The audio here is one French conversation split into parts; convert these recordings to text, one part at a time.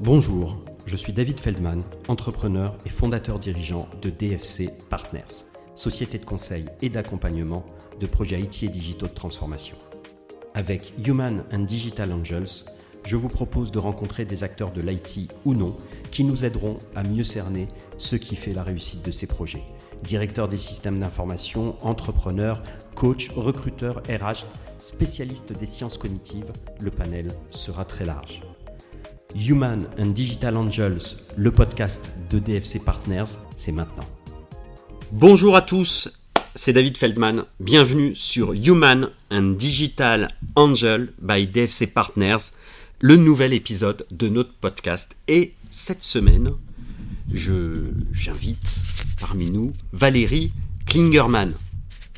Bonjour, je suis David Feldman, entrepreneur et fondateur dirigeant de DFC Partners, société de conseil et d'accompagnement de projets IT et digitaux de transformation. Avec Human and Digital Angels, je vous propose de rencontrer des acteurs de l'IT ou non qui nous aideront à mieux cerner ce qui fait la réussite de ces projets. Directeurs des systèmes d'information, entrepreneurs, coachs, recruteurs, RH, spécialistes des sciences cognitives, le panel sera très large. Human and Digital Angels, le podcast de DFC Partners, c'est maintenant. Bonjour à tous, c'est David Feldman. Bienvenue sur Human and Digital Angel by DFC Partners, le nouvel épisode de notre podcast. Et cette semaine, je j'invite parmi nous Valérie Klingerman.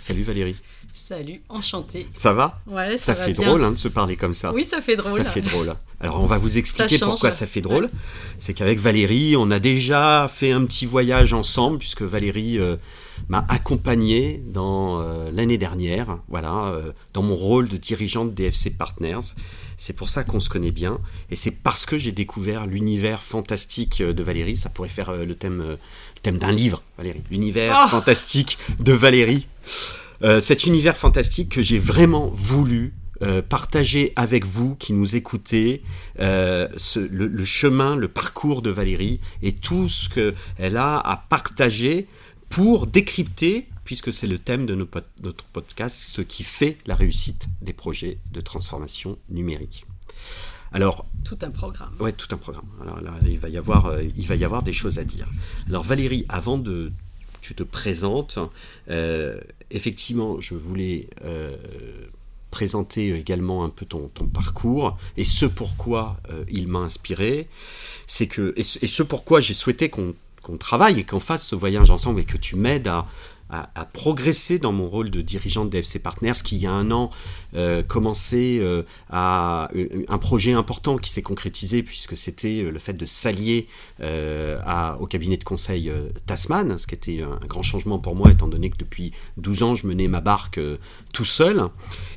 Salut Valérie. Salut, enchanté. Ça va Ouais, ça, ça, fait drôle hein, de se parler comme ça. Oui, ça fait drôle. Ça fait drôle. Alors on va vous expliquer Ça pourquoi ça fait drôle. C'est qu'avec Valérie, on a déjà fait un petit voyage ensemble puisque Valérie euh, m'a accompagné dans euh, l'année dernière, voilà, euh, dans mon rôle de dirigeante DFC Partners. C'est pour ça qu'on se connaît bien et c'est parce que j'ai découvert l'univers fantastique de Valérie. Ça pourrait faire le thème, le thème d'un livre, Valérie. L'univers Oh fantastique de Valérie. Euh, cet univers fantastique que j'ai vraiment voulu euh, partager avec vous qui nous écoutez euh, ce- le, le chemin, le parcours de Valérie et tout ce qu'elle a à partager pour décrypter, puisque c'est le thème de nos notre podcast, ce qui fait la réussite des projets de transformation numérique. Alors, Tout un programme. Ouais, tout un programme. Alors là, il va y avoir, euh, il va y avoir des choses à dire. Alors Valérie, avant de tu te présentes, euh, effectivement, je voulais euh, présenter également un peu ton, ton parcours et ce pourquoi euh, il m'a inspiré, c'est que et ce, pourquoi j'ai souhaité qu'on travaille et qu'on fasse ce voyage ensemble et que tu m'aides à, à, progresser dans mon rôle de dirigeant de DFC Partners qui il y a un an euh, commençait euh, à euh, un projet important qui s'est concrétisé puisque c'était le fait de s'allier au cabinet de conseil Tasman, ce qui était un, grand changement pour moi étant donné que depuis 12 ans je menais ma barque tout seul.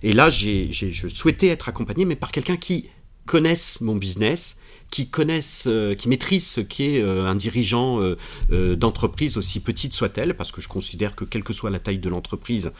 Et là j'ai- je souhaitais être accompagné mais par quelqu'un qui connaisse mon business, qui connaissent, euh, qui maîtrisent ce qu'est euh, un dirigeant euh, d'entreprise aussi petite soit-elle, parce que je considère que quelle que soit la taille de l'entreprise,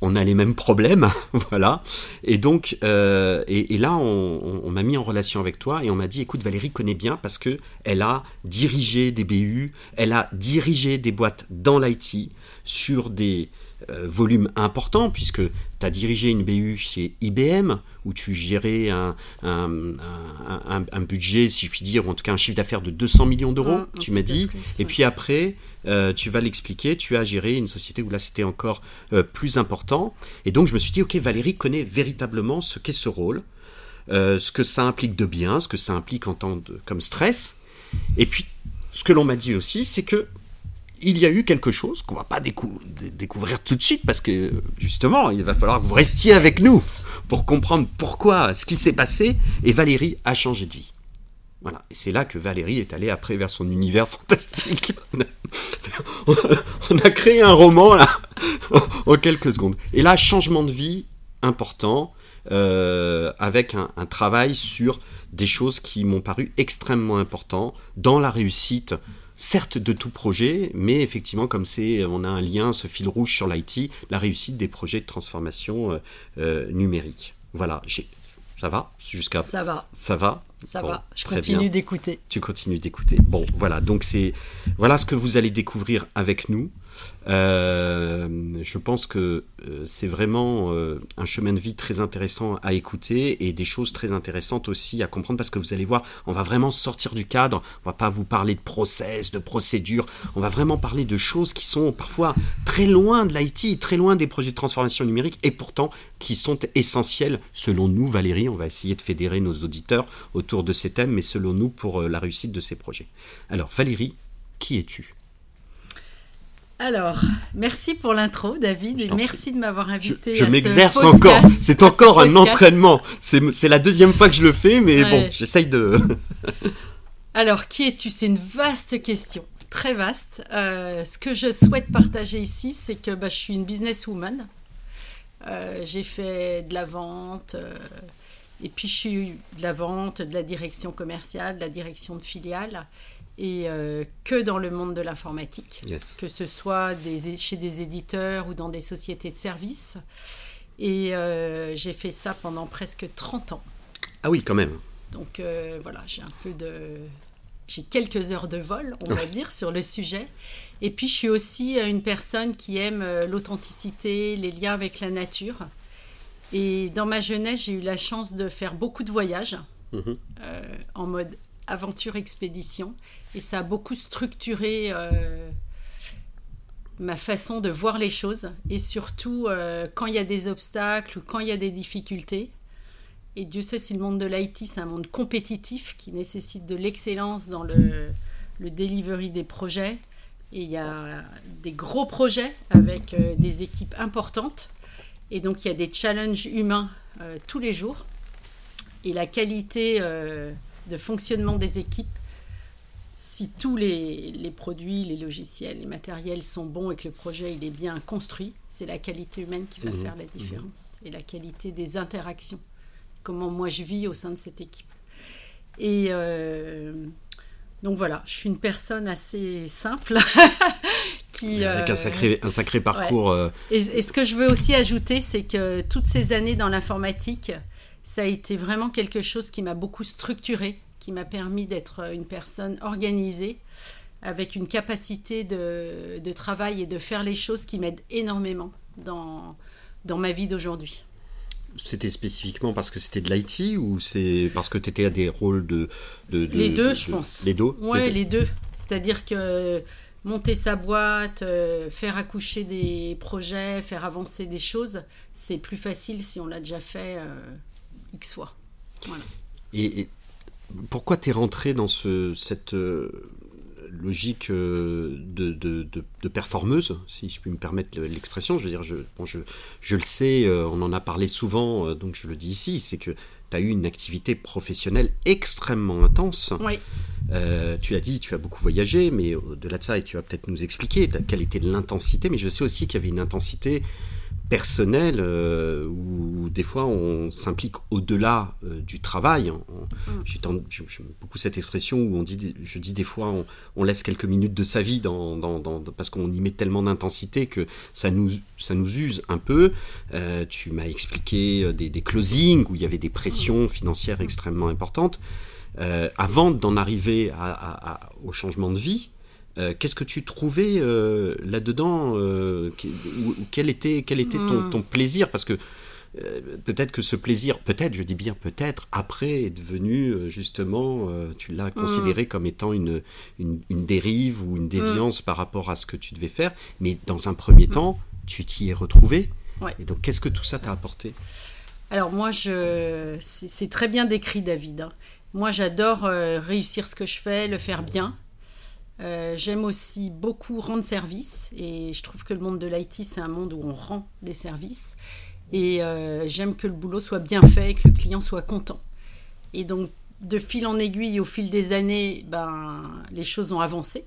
on a les mêmes problèmes, voilà. Et donc, et, là, on m'a mis en relation avec toi et on m'a dit, écoute, Valérie connaît bien parce que elle a dirigé des BU, elle a dirigé des boîtes dans l'IT sur des euh, volumes importants, puisque tu as dirigé une BU chez IBM, où tu gérais un, un, un- un- un budget, si je puis dire, ou en tout cas un chiffre d'affaires de 200 millions d'euros, un tu m'as dit. plus, Et ouais. puis après, euh, tu vas l'expliquer, tu as géré une société où là c'était encore euh, plus important. Et donc je me suis dit, ok, Valérie connaît véritablement ce qu'est ce rôle, euh, ce que ça implique de bien, ce que ça implique en tant de, comme stress. Et puis, ce que l'on m'a dit aussi, c'est que il y a eu quelque chose qu'on va pas décou- dé- découvrir tout de suite parce que justement, il va falloir que vous restiez avec nous pour comprendre pourquoi, ce qui s'est passé. Et Valérie a changé de vie. Voilà. Et c'est là que Valérie est allée après vers son univers fantastique. On a, on a créé un roman là en quelques secondes. Et là, changement de vie important euh, avec un, un travail sur des choses qui m'ont paru extrêmement importantes dans la réussite. Certes de tout projet, mais effectivement comme c'est, on a un lien, ce fil rouge sur l'IT, la réussite des projets de transformation euh, euh, numérique. Voilà, j'ai- ça va jusqu'à Ça va, ça va ça Bon, va. Je continue d'écouter. tu continues d'écouter. Bon, voilà, donc c'est voilà ce que vous allez découvrir avec nous. Euh, je pense que euh, c'est vraiment euh, un chemin de vie très intéressant à écouter et des choses très intéressantes aussi à comprendre parce que vous allez voir, on va vraiment sortir du cadre. On va pas vous parler de process, de procédures. On va vraiment parler de choses qui sont parfois très loin de l'IT, très loin des projets de transformation numérique et pourtant qui sont essentiels selon nous, Valérie. On va essayer de fédérer nos auditeurs autour de ces thèmes, mais selon nous pour la réussite de ces projets. Alors, Valérie, qui es-tu? Alors, merci pour l'intro, David, et merci de m'avoir invité. je m'exerce encore. C'est ce encore un entraînement. C'est c'est la deuxième fois que je le fais, mais Ouais. bon, j'essaye de. Alors, qui es-tu? C'est une vaste question, très vaste. Euh, ce que je souhaite partager ici, c'est que bah, je suis une businesswoman. Euh, J'ai fait de la vente, euh, Et puis je suis de la vente, de la direction commerciale, de la direction de filiale, et euh, que dans le monde de l'informatique, que ce soit des, chez des éditeurs ou dans des sociétés de services. Et euh, j'ai fait ça pendant presque 30 ans. Ah oui, quand même. Donc euh, voilà, j'ai un peu de... J'ai quelques heures de vol, on va dire, sur le sujet. Et puis je suis aussi une personne qui aime l'authenticité, les liens avec la nature. Et dans ma jeunesse, j'ai eu la chance de faire beaucoup de voyages mhm. euh, en mode aventure-expédition. Et ça a beaucoup structuré euh, ma façon de voir les choses. Et surtout, euh, quand il y a des obstacles ou quand il y a des difficultés. Et Dieu sait si le monde de l'IT, c'est un monde compétitif qui nécessite de l'excellence dans le, le delivery des projets. Et il y a des gros projets avec des équipes importantes. Et donc il y a des challenges humains euh, tous les jours. Et la qualité euh, de fonctionnement des équipes, si tous les, produits, les logiciels, les matériels sont bons et que le projet il est bien construit, c'est la qualité humaine qui va mmh. faire la mmh. différence. Et la qualité des interactions. Comment moi je vis au sein de cette équipe. Et euh, donc voilà, je suis une personne assez simple avec un euh, sacré, un sacré parcours. Euh. Et, ce que je veux aussi ajouter, c'est que toutes ces années dans l'informatique, ça a été vraiment quelque chose qui m'a beaucoup structuré, qui m'a permis d'être une personne organisée, avec une capacité de, de, travail et de faire les choses qui m'aident énormément dans, dans ma vie d'aujourd'hui. C'était spécifiquement parce que c'était de l'IT ou c'est parce que tu étais à des rôles de, de, Les deux, je pense. Les deux? Ouais, les deux. C'est-à-dire que monter sa boîte, euh, faire accoucher des projets, faire avancer des choses, c'est plus facile si on l'a déjà fait euh, X fois. Et, pourquoi tu es rentré dans ce, cette euh, logique de, de, performeuse, si je puis me permettre l'expression? Je veux dire, je, je, je, le sais, on en a parlé souvent, donc je le dis ici, c'est que tu as eu une activité professionnelle extrêmement intense. Oui. Euh, tu l'as dit, tu as beaucoup voyagé, mais au-delà de ça, et tu vas peut-être nous expliquer la qualité de l'intensité, mais je sais aussi qu'il y avait une intensité personnelle euh, où, des fois on s'implique au-delà euh, du travail. Mm. J'aime beaucoup cette expression où on dit, je dis des fois, on, laisse quelques minutes de sa vie dans, parce qu'on y met tellement d'intensité que ça nous, ça nous use un peu. tu m'as expliqué des, des, closings où il y avait des pressions financières extrêmement importantes. Euh, avant d'en arriver au changement de vie, euh, qu'est-ce que tu trouvais euh, là-dedans Quel était, quel était ton, hmm. plaisir? Parce que peut-être que ce plaisir, peut-être, je dis bien peut-être, après est devenu justement, tu l'as hmm. considéré comme étant une, une, dérive ou une déviance hmm. par rapport à ce que tu devais faire, mais dans un premier temps, tu t'y es retrouvé. Et donc, qu'est-ce que tout ça t'a apporté? Alors moi, je... c'est très bien décrit, David. Hein. Moi, j'adore euh, réussir ce que je fais, le faire bien. Euh, j'aime aussi beaucoup rendre service et je trouve que le monde de l'IT, c'est un monde où on rend des services. Et euh, j'aime que le boulot soit bien fait et que le client soit content. Et donc, de fil en aiguille, au fil des années, ben, les choses ont avancé.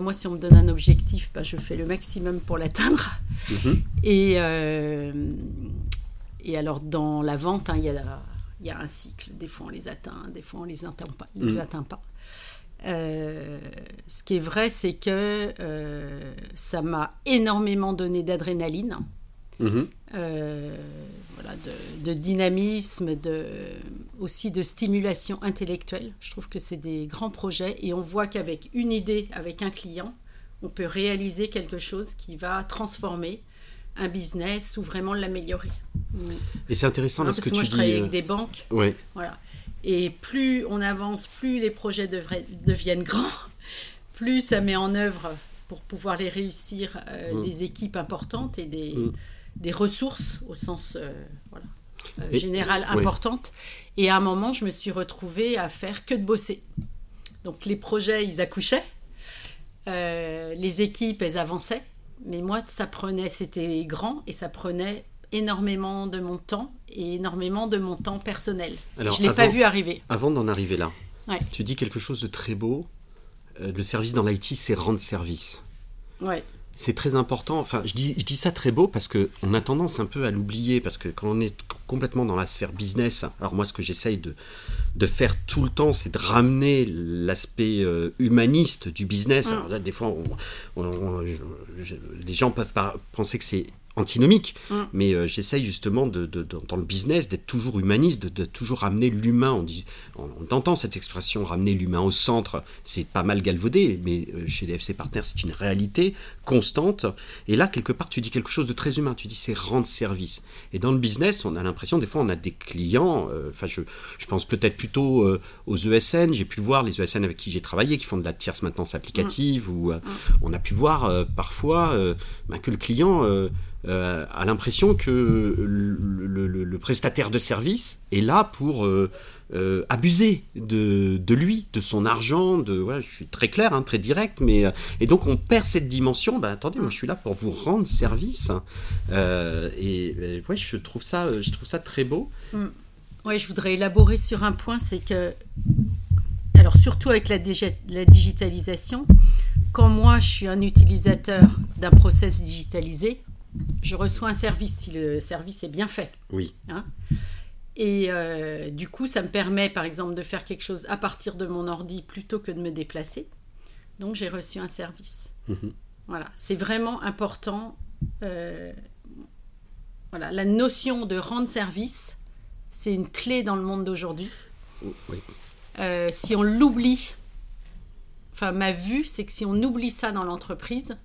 moi, si on me donne un objectif, ben, je fais le maximum pour l'atteindre. Mhm. Et, et alors, dans la vente, hein, il y a la il y a un cycle. Des fois, on les atteint, des fois, on les atteint pas. Les atteint pas. Euh, ce qui est vrai, c'est que euh, ça m'a énormément donné d'adrénaline, mm-hmm. euh, voilà, de, dynamisme, de, aussi de stimulation intellectuelle. Je trouve que c'est des grands projets et on voit qu'avec une idée, avec un client, on peut réaliser quelque chose qui va transformer un business ou vraiment l'améliorer. Et c'est intéressant parce, que, moi, je travaille avec des banques. Ouais. Voilà. Et plus on avance, plus les projets deviennent grands, plus ça met en œuvre pour pouvoir les réussir euh, mm. des équipes importantes et des, mm. des ressources au sens euh, voilà, général importantes. Et à un moment, je me suis retrouvée à faire que de bosser. Donc les projets, ils accouchaient. les équipes, elles avançaient. Mais moi, ça prenait, c'était grand et ça prenait énormément de mon temps et énormément de mon temps personnel. je ne l'ai pas vu arriver. Avant d'en arriver là, tu dis quelque chose de très beau. Euh, le service dans l'IT, c'est rendre service. Ouais. c'est très important. Enfin, je dis, je dis ça très beau parce que on a tendance un peu à l'oublier parce que quand on est complètement dans la sphère business, alors moi, ce que j'essaye de, de faire tout le temps, c'est de ramener l'aspect euh, humaniste du business. Mm. Alors là, des fois, on- on- on- je- je- les gens peuvent pas penser que c'est antinomique, Mm. mais euh, j'essaye justement de, de- de- dans le business d'être toujours humaniste, de, toujours ramener l'humain. On, dit, on, on entend cette expression ramener l'humain au centre, c'est pas mal galvaudé, mais euh, chez les FC Partners, c'est une réalité constante. Et là, quelque part, tu dis quelque chose de très humain. Tu dis c'est rendre service. Et dans le business, on a l'impression, des fois, on a des clients. euh, Enfin, je, je pense peut-être plutôt aux ESN. J'ai pu voir, les ESN avec qui j'ai travaillé, qui font de la tierce maintenance applicative, ou euh, on a pu voir parfois bah, que le client euh, a l'impression que le, prestataire de service est là pour euh, euh, abuser de, lui, de son argent, de voilà, je suis très clair, hein, très direct, mais et donc on perd cette dimension. Bah attendez, moi je suis là pour vous rendre service, hein. Et, ouais, je trouve ça, je trouve ça très beau. Ouais, je voudrais élaborer sur un point, c'est que, alors surtout avec la, la digitalisation, quand moi je suis un utilisateur d'un process digitalisé, je reçois un service si le service est bien fait. Oui, Et euh, du coup, ça me permet par exemple de faire quelque chose à partir de mon ordi plutôt que de me déplacer. Donc j'ai reçu un service. Mhm. Voilà, c'est vraiment important. euh, voilà, la notion de rendre service, c'est une clé dans le monde d'aujourd'hui. oui. Euh, si on l'oublie, enfin ma vue, c'est que si on oublie ça dans l'entreprise,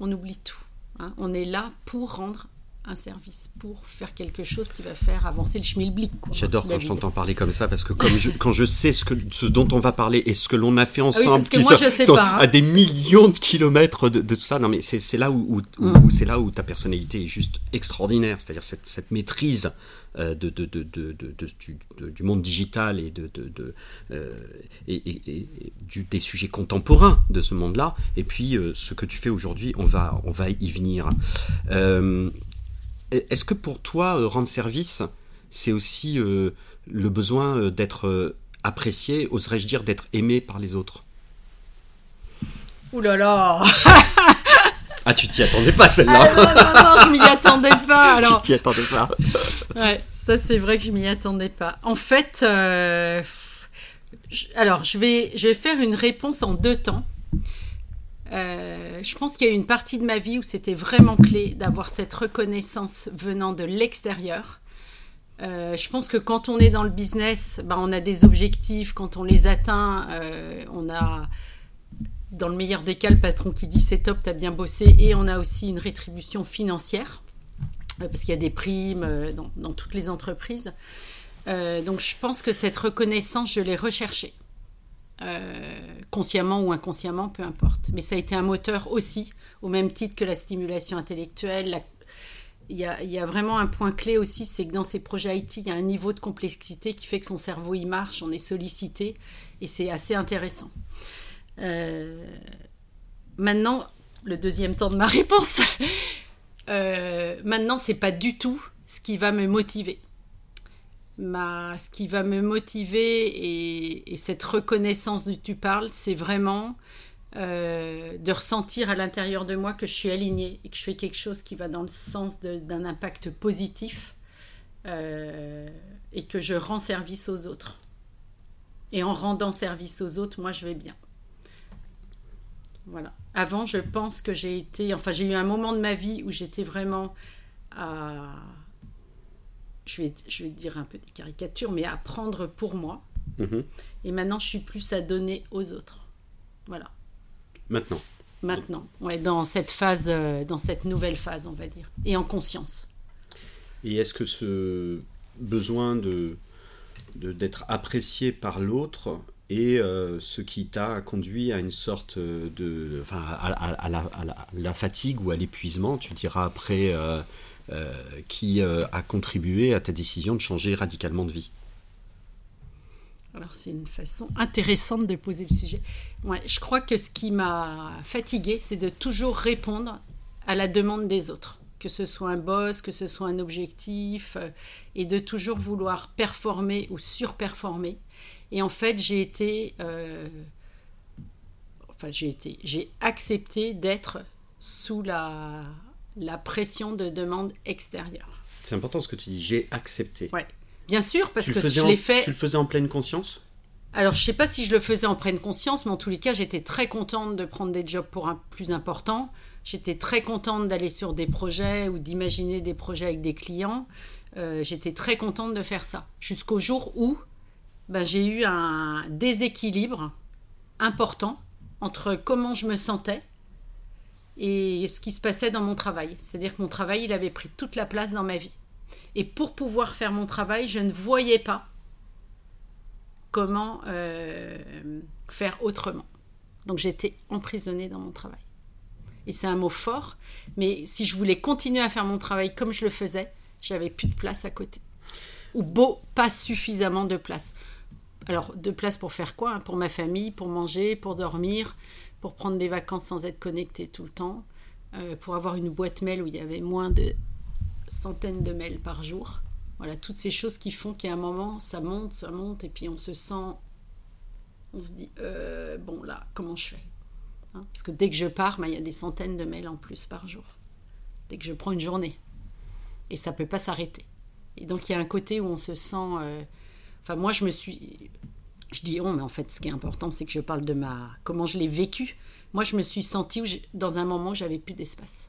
on oublie tout. Hein. On est là pour rendre un service, pour faire quelque chose qui va faire avancer le schmilblick. J'adore quand je t'entends parler comme ça parce que comme je, quand je sais ce, que, ce dont on va parler et ce que l'on a fait ensemble, Ah parce que qui moi, sont- je sais sont pas, hein. à des millions de kilomètres de, de tout ça, non mais c'est là où, où- Mm. où c'est là où ta personnalité est juste extraordinaire, c'est-à-dire cette, cette maîtrise de, de, de, du, de- du monde digital et de, euh, et, et- et du, des sujets contemporains de ce monde-là. Et puis euh, ce que tu fais aujourd'hui, on va on va y venir. Euh, est-ce que pour toi, euh, rendre service, c'est aussi euh, le besoin euh, d'être apprécié, oserais-je dire d'être aimé par les autres? Ouh là là Ah, tu t'y attendais pas Ah celle-là non, non, non, je m'y attendais pas. Alors, Tu t'y attendais pas Ouais, ça c'est vrai que je m'y attendais pas. En fait, euh, alors je vais, je vais faire une réponse en deux temps. Euh, je pense qu'il y a une partie de ma vie où c'était vraiment clé d'avoir cette reconnaissance venant de l'extérieur. Euh, je pense que quand on est dans le business, ben, on a des objectifs. Quand on les atteint, euh, on a, dans le meilleur des cas, le patron qui dit c'est top, t'as bien bossé, et on a aussi une rétribution financière parce qu'il y a des primes dans, toutes les entreprises. Donc je pense que cette reconnaissance, je l'ai recherchée. Euh, consciemment ou inconsciemment, peu importe. Mais ça a été un moteur aussi, au même titre que la stimulation intellectuelle. Il, y a, y vraiment un point clé aussi, c'est que dans ces projets IT, il y a un niveau de complexité qui fait que son cerveau il marche, on est sollicité, et c'est assez intéressant. Euh, maintenant, le deuxième temps de ma réponse. Euh, maintenant, c'est pas du tout ce qui va me motiver. Ce qui va me motiver et, et cette reconnaissance dont tu parles, c'est vraiment euh, de ressentir à l'intérieur de moi que je suis alignée et que je fais quelque chose qui va dans le sens d'un impact positif euh, et que je rends service aux autres. Et en rendant service aux autres, moi, je vais bien. Voilà. Avant, je pense que j'ai été. Enfin, j'ai eu un moment de ma vie où j'étais vraiment à. Je vais, je vais te dire un peu des caricatures, mais à prendre pour moi. Mhm. Et maintenant, je suis plus à donner aux autres. Voilà. Maintenant. Maintenant, ouais, dans cette phase, euh, dans cette nouvelle phase, on va dire, et en conscience. Et est-ce que ce besoin de d'être apprécié par l'autre est euh, ce qui t'a conduit à une sorte de, enfin, à, à- à la, à la- à la fatigue ou à l'épuisement, tu diras après, euh, qui euh, a contribué à ta décision de changer radicalement de vie Alors, c'est une façon intéressante de poser le sujet. Ouais, je crois que ce qui m'a fatiguée, c'est de toujours répondre à la demande des autres. Que ce soit un boss, que ce soit un objectif, euh, et de toujours vouloir performer ou surperformer. Et en fait, j'ai été. euh, enfin, j'ai été. J'ai accepté d'être sous la, la pression de demande extérieure. C'est important ce que tu dis, j'ai accepté. Ouais. Bien sûr, parce Tu que je l'ai fait. Tu le faisais en pleine conscience? Alors, je sais pas si je le faisais en pleine conscience, mais en tous les cas, j'étais très contente de prendre des jobs pour un plus important. J'étais très contente d'aller sur des projets ou d'imaginer des projets avec des clients. Euh, j'étais très contente de faire ça. Jusqu'au jour où ben, j'ai eu un déséquilibre important entre comment je me sentais et ce qui se passait dans mon travail. C'est-à-dire que mon travail, il avait pris toute la place dans ma vie. Et pour pouvoir faire mon travail, je ne voyais pas comment euh, faire autrement. Donc j'étais emprisonnée dans mon travail. Et c'est un mot fort, mais si je voulais continuer à faire mon travail comme je le faisais, j'avais plus de place à côté. Ou beau, pas suffisamment de place. Alors, de place pour faire quoi hein? Pour ma famille, pour manger, pour dormir, pour prendre des vacances sans être connecté tout le temps, euh, pour avoir une boîte mail où il y avait moins de centaines de mails par jour. Voilà, toutes ces choses qui font qu'à un moment, ça monte, ça monte, et puis on se sent. On se dit, euh, bon, là, comment je fais Hein, Parce que dès que je pars, ben, il y a des centaines de mails en plus par jour. Dès que je prends une journée. Et ça peut pas s'arrêter. Et donc, il y a un côté où on se sent. euh, Enfin, moi, je me suis. Je dis on, mais en fait, ce qui est important, c'est que je parle de ma. Comment je l'ai vécu. Moi, je me suis sentie où dans un moment où j'avais plus d'espace.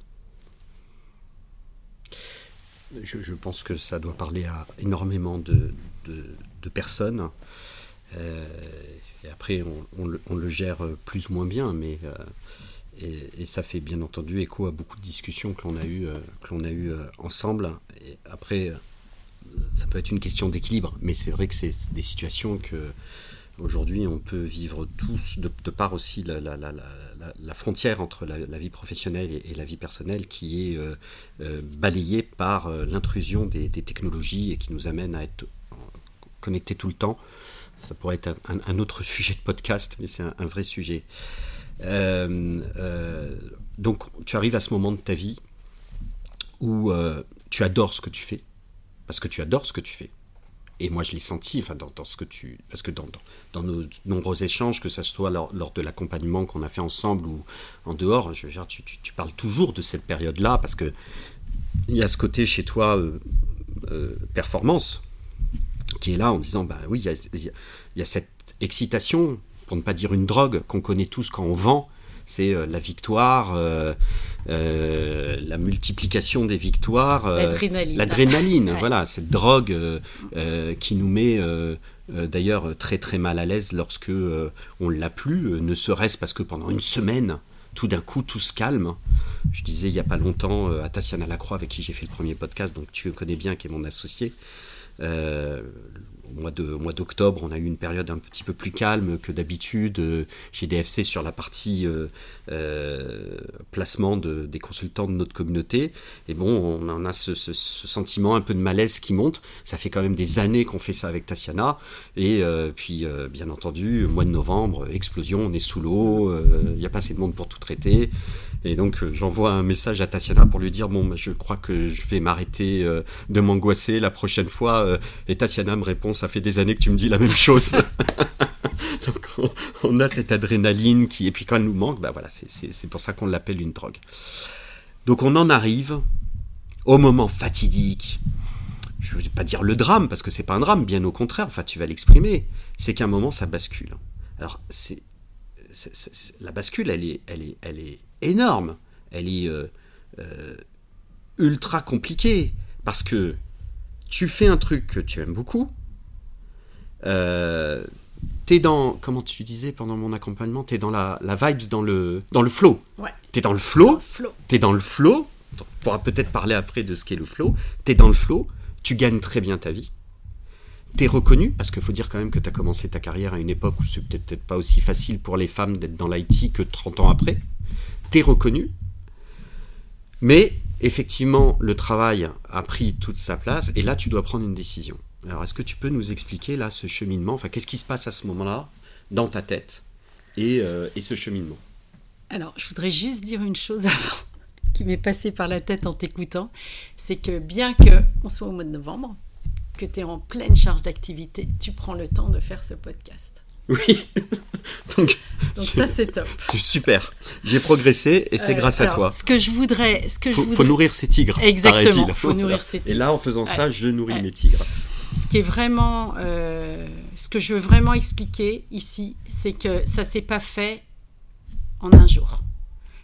je, pense que ça doit parler à énormément de, de- personnes. Euh, après, on, le, gère plus ou moins bien, mais euh, et, ça fait bien entendu écho à beaucoup de discussions que l'on a eues euh, que eu ensemble. Après, ça peut être une question d'équilibre, mais c'est vrai que c'est des situations que aujourd'hui on peut vivre tous, de, part aussi la, frontière entre la, vie professionnelle et, la vie personnelle qui est euh, euh, balayée par euh, l'intrusion des, technologies et qui nous amène à être connectés tout le temps. Ça pourrait être un, autre sujet de podcast, mais c'est un, vrai sujet. Donc tu arrives à ce moment de ta vie où tu adores ce que tu fais, parce que tu adores ce que tu fais. Et moi, je l'ai senti, enfin, dans, ce que tu, parce que dans, dans, nos nombreux échanges, que ça soit lors, lors de l'accompagnement qu'on a fait ensemble ou en dehors, je veux dire, tu, tu, parles toujours de cette période-là, parce que il y a ce côté chez toi euh, euh, performance qui est là en disant, bah oui, il y a, cette excitation, pour ne pas dire une drogue, qu'on connaît tous quand on vend. C'est euh, la victoire, la multiplication des victoires. euh, L'adrénaline. Ouais. voilà, cette drogue euh, euh, qui nous met euh, euh, d'ailleurs très très mal à l'aise lorsque euh, on l'a plus, euh, ne serait-ce parce que pendant une semaine, tout d'un coup, tout se calme. Je disais il n'y a pas longtemps euh, à Tatiana Lacroix, avec qui j'ai fait le premier podcast, donc tu le connais bien, qui est mon associé. Euh, au mois de- mois d'octobre, on a eu une période un petit peu plus calme que d'habitude euh, chez DFC sur la partie euh, euh, placement de- des consultants de notre communauté. Et bon, on en a ce, ce- sentiment un peu de malaise qui monte. Ça fait quand même des années qu'on fait ça avec Tatiana. Et puis, bien entendu, mois de novembre, explosion, on est sous l'eau, il n'y a pas assez de monde pour tout traiter. Et donc, euh, j'envoie un message à Tatiana pour lui dire Bon, bah, je crois que je vais m'arrêter euh, de m'angoisser la prochaine fois. Euh, Et Tatiana me répond Ça fait des années que tu me dis la même chose. donc, on, a cette adrénaline qui. Et puis, quand elle nous manque, bah voilà, c'est- pour ça qu'on l'appelle une drogue. Donc, on en arrive au moment fatidique. Je ne vais pas dire le drame, parce que c'est pas un drame, bien au contraire, enfin, tu vas l'exprimer. C'est qu'à un moment, ça bascule. Alors, c'est- la bascule, elle est, elle est, elle est énorme. Elle est euh, euh, ultra compliquée. Parce que tu fais un truc que tu aimes beaucoup. Euh, t'es dans, comment tu disais pendant mon accompagnement, t'es dans la, la vibes, dans le, dans le flow. Ouais. T'es dans le flow, Flo. t'es dans le flow. On pourra peut-être parler après de ce qu'est le flow. T'es dans le flow, tu gagnes très bien ta vie. T'es reconnu, parce qu'il faut dire quand même que tu as commencé ta carrière à une époque où c'est peut-être peut-être pas aussi facile pour les femmes d'être dans l'IT que 30 ans après. T'es reconnu. Mais effectivement, le travail a pris toute sa place et là, tu dois prendre une décision. Alors, est-ce que tu peux nous expliquer là ce cheminement? Enfin, qu'est-ce qui se passe à ce moment-là dans ta tête et, euh, et ce cheminement? Alors, je voudrais juste dire une chose avant, qui m'est passée par la tête en t'écoutant. C'est que bien que on soit au mois de novembre, que tu es en pleine charge d'activité, tu prends le temps de faire ce podcast. Oui. Donc, ça, c'est top. C'est super. J'ai progressé et c'est Euh, grâce à toi. Ce que je voudrais, ce que Faut, je faut voudrais, nourrir ses tigres. Exactement, paraît-il. faut nourrir ses tigres. Et là, en faisant ça, je nourris Ouais. mes tigres. ce qui est vraiment, euh, ce que je veux vraiment expliquer ici, c'est que ça s'est pas fait en un jour.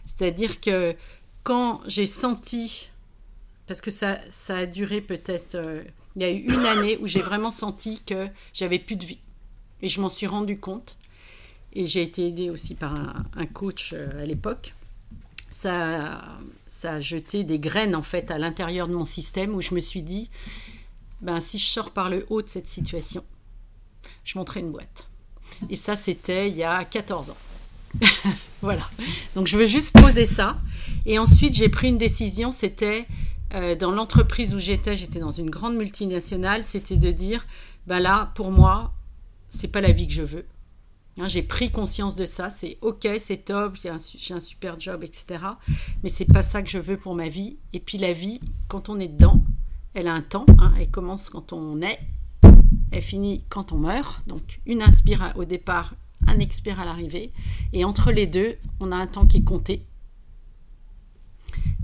C'est-à-dire que quand j'ai senti, parce que ça, ça a duré peut-être, euh, il y a eu une année où j'ai vraiment senti que j'avais plus de vie, et je m'en suis rendu compte. Et j'ai été aidée aussi par un, coach euh, à l'époque. Ça, ça a jeté des graines en fait à l'intérieur de mon système où je me suis dit, ben, si je sors par le haut de cette situation, je monterai une boîte. Et ça, c'était il y a 14 ans. voilà. Donc, je veux juste poser ça. Et ensuite, j'ai pris une décision. C'était euh, dans l'entreprise où j'étais, j'étais dans une grande multinationale. C'était de dire, ben là, pour moi, c'est pas la vie que je veux. Hein, j'ai pris conscience de ça. C'est ok, c'est top, j'ai un, super job, etc. Mais c'est pas ça que je veux pour ma vie. Et puis la vie, quand on est dedans, elle a un temps. hein, elle commence quand on est, elle finit quand on meurt. Donc une inspire au départ, un expire à l'arrivée. Et entre les deux, on a un temps qui est compté.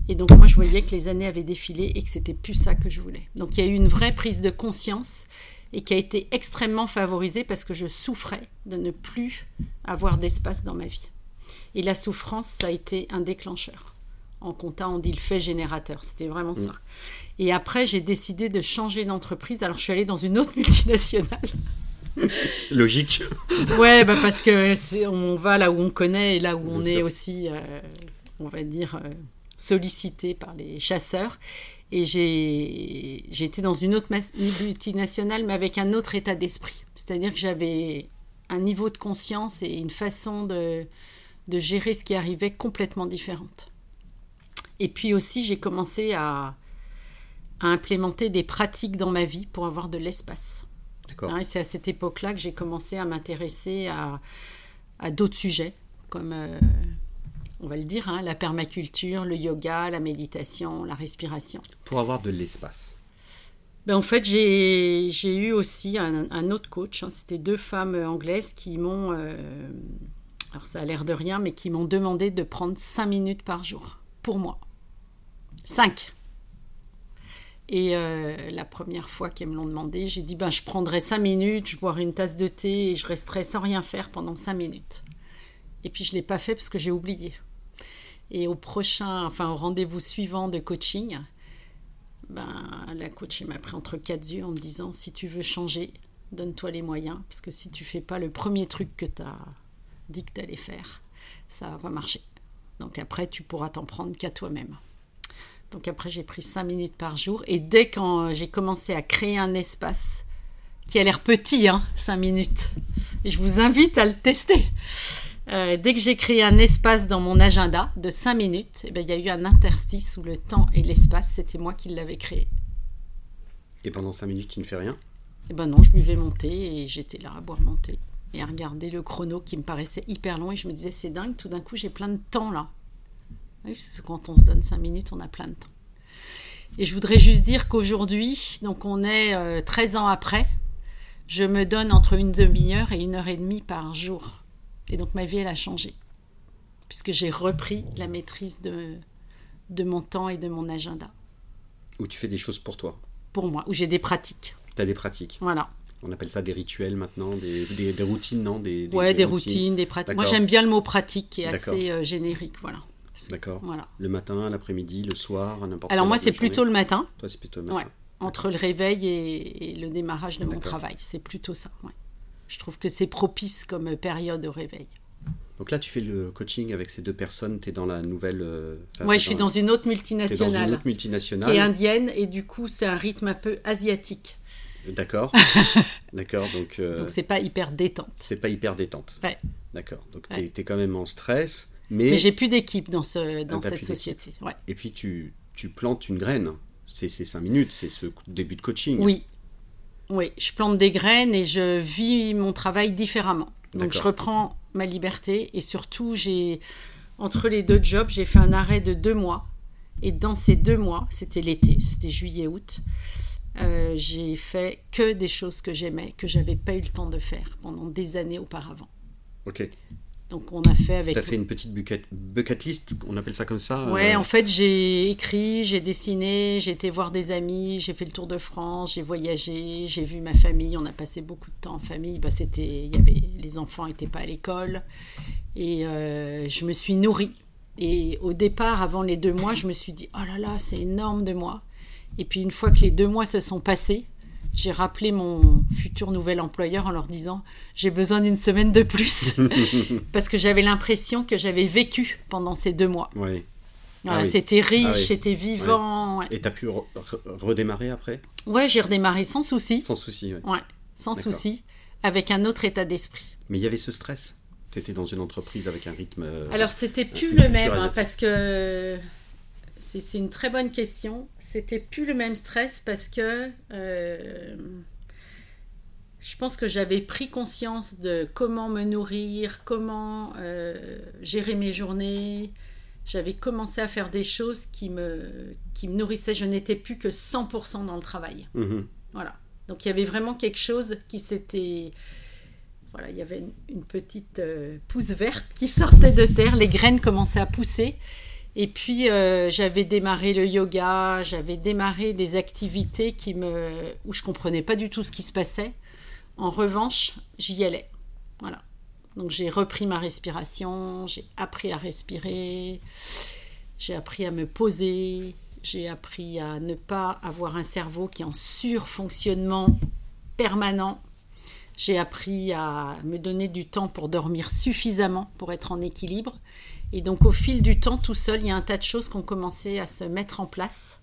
Et donc moi, je voyais que les années avaient défilé et que c'était plus ça que je voulais. Donc il y a eu une vraie prise de conscience et qui a été extrêmement favorisée parce que je souffrais de ne plus avoir d'espace dans ma vie. Et la souffrance, ça a été un déclencheur. En comptant, on dit le fait générateur. C'était vraiment ça. Et après, j'ai décidé de changer d'entreprise. Alors, je suis allée dans une autre multinationale. Logique. Ouais, bah parce que on va là où on connaît et là où Bien on sûr. est aussi, euh, on va dire, euh, sollicité par les chasseurs. Et j'ai été dans une autre multinationale, mais avec un autre état d'esprit. C'est-à-dire que j'avais un niveau de conscience et une façon de, de gérer ce qui arrivait complètement différente. Et puis aussi, j'ai commencé à, à implémenter des pratiques dans ma vie pour avoir de l'espace. D'accord. Hein, c'est à cette époque-là que j'ai commencé à m'intéresser à, à d'autres sujets, comme, euh, on va le dire, hein, la permaculture, le yoga, la méditation, la respiration. Pour avoir de l'espace. Ben, en fait, j'ai eu aussi un, un autre coach. hein, C'était deux femmes anglaises qui m'ont, euh, alors ça a l'air de rien, mais qui m'ont demandé de prendre cinq minutes par jour pour moi. Cinq. Et euh, la première fois qu'elles me l'ont demandé, j'ai dit ben, je prendrai cinq minutes, je boirai une tasse de thé et je resterai sans rien faire pendant cinq minutes. Et puis je ne l'ai pas fait parce que j'ai oublié. Et au prochain, enfin au rendez-vous suivant de coaching, ben, la coach m'a pris entre quatre yeux en me disant si tu veux changer, donne-toi les moyens, parce que si tu fais pas le premier truc que tu as dit que tu allais faire, ça va marcher. Donc après, tu pourras t'en prendre qu'à toi-même. Donc après, j'ai pris cinq minutes par jour, et dès quand j'ai commencé à créer un espace qui a l'air petit, hein, cinq minutes, et je vous invite à le tester. Euh, dès que j'ai créé un espace dans mon agenda de 5 minutes, eh ben, il y a eu un interstice où le temps et l'espace, c'était moi qui l'avais créé. Et pendant 5 minutes, tu ne fais rien? Eh ben non, je buvais mon thé et j'étais là à boire mon thé et à regarder le chrono qui me paraissait hyper long et je me disais c'est dingue, tout d'un coup j'ai plein de temps là. Oui, parce que quand on se donne 5 minutes, on a plein de temps. Et je voudrais juste dire qu'aujourd'hui, donc on est euh, 13 ans après, je me donne entre une demi-heure et une heure et demie par jour. Et donc ma vie, elle a changé. Puisque j'ai repris la maîtrise de, de mon temps et de mon agenda. Ou tu fais des choses pour toi Pour moi, où j'ai des pratiques. Tu as des pratiques. Voilà. On appelle ça des rituels maintenant, des, des- des routines, non? Des, ouais, des routines, des pratiques. Moi, j'aime bien le mot pratique qui est assez euh, générique. Voilà. D'accord. voilà. Le matin, l'après-midi, le soir, n'importe Alors quelle moi, c'est plutôt le matin, Toi, c'est plutôt le matin. Ouais. entre le réveil et, et le démarrage de mon travail. C'est plutôt ça. ouais. Je trouve que c'est propice comme période au réveil. Donc là, tu fais le coaching avec ces deux personnes, tu es dans la nouvelle... euh, Moi, je suis dans- une autre dans multinationale une autre qui multinationale. est indienne et du coup, c'est un rythme un peu asiatique. D'accord. D'accord, donc euh, Donc, c'est pas hyper détente. c'est pas hyper détente. Ouais. D'accord. Donc Ouais. tu es, quand même en stress, mais, Mais j'ai plus d'équipe dans, ce, dans cette société. Ouais. et puis tu, tu plantes une graine. C'est ces 5 minutes, c'est ce début de coaching. Oui. Oui, je plante des graines et je vis mon travail différemment. Donc je reprends ma liberté et surtout j'ai entre les deux jobs j'ai fait un arrêt de deux mois et dans ces deux mois c'était l'été c'était juillet août euh, j'ai fait que des choses que j'aimais que j'avais pas eu le temps de faire pendant des années auparavant Ok. Donc on a fait avec. Tu as fait une petite bucket, bucket list, on appelle ça comme ça Ouais, euh, en fait j'ai écrit, j'ai dessiné, j'ai été voir des amis, j'ai fait le tour de France, j'ai voyagé, j'ai vu ma famille, on a passé beaucoup de temps en famille. Bah, c'était, y avait, les enfants n'étaient pas à l'école et euh, je me suis nourrie. Et au départ, avant les deux mois, je me suis dit oh là là, c'est énorme de mois. Et puis une fois que les deux mois se sont passés, j'ai rappelé mon futur nouvel employeur en leur disant j'ai besoin d'une semaine de plus parce que j'avais l'impression que j'avais vécu pendant ces deux mois. Ouais. Voilà, Ah oui. C'était riche, Ah oui. c'était vivant. Ouais, Et tu as pu re- re- redémarrer après? Ouais, j'ai redémarré sans souci. Sans souci. Ouais, sans souci, avec un autre état d'esprit. Mais il y avait ce stress? Tu étais dans une entreprise avec un rythme. euh, Alors c'était plus le même hein, parce que c'est une très bonne question. C'était plus le même stress parce que euh, je pense que j'avais pris conscience de comment me nourrir, comment euh, gérer mes journées. J'avais commencé à faire des choses qui me, qui me nourrissaient. Je n'étais plus que 100% dans le travail. mhm. Voilà. Donc il y avait vraiment quelque chose qui s'était. Voilà, il y avait une, une petite euh, pousse verte qui sortait de terre, les graines commençaient à pousser. Et puis euh, j'avais démarré le yoga, j'avais démarré des activités qui me, où je comprenais pas du tout ce qui se passait. En revanche, j'y allais. Voilà. Donc j'ai repris ma respiration, j'ai appris à respirer, j'ai appris à me poser, j'ai appris à ne pas avoir un cerveau qui est en surfonctionnement permanent. J'ai appris à me donner du temps pour dormir suffisamment pour être en équilibre. Et donc au fil du temps, tout seul, il y a un tas de choses qui ont commencé à se mettre en place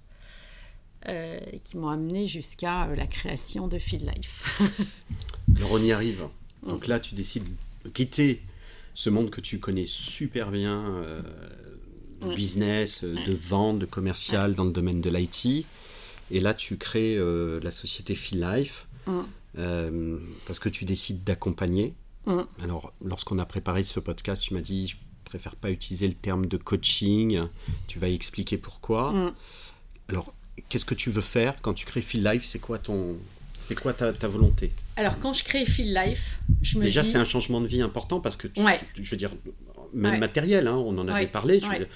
euh, qui m'ont amené jusqu'à euh, la création de Feel Life. Alors on y arrive. Donc là, tu décides de quitter ce monde que tu connais super bien, euh, de Ouais. business, euh, Ouais. de vente, de commercial dans le domaine de l'IT. Et là, tu crées la société Feel Life Mm. parce que tu décides d'accompagner. Mm. Alors, lorsqu'on a préparé ce podcast, tu m'as dit, préfère pas utiliser le terme de coaching. Tu vas expliquer pourquoi. Mm. Alors, qu'est-ce que tu veux faire quand tu crées Feel Life? C'est quoi ton, c'est quoi ta, ta volonté? Alors quand je crée Feel Life, je me Déjà, dis... c'est un changement de vie important parce que, tu, Ouais. tu- je veux dire, même Ouais. matériel, hein, on en avait Ouais. parlé. Tu, Ouais.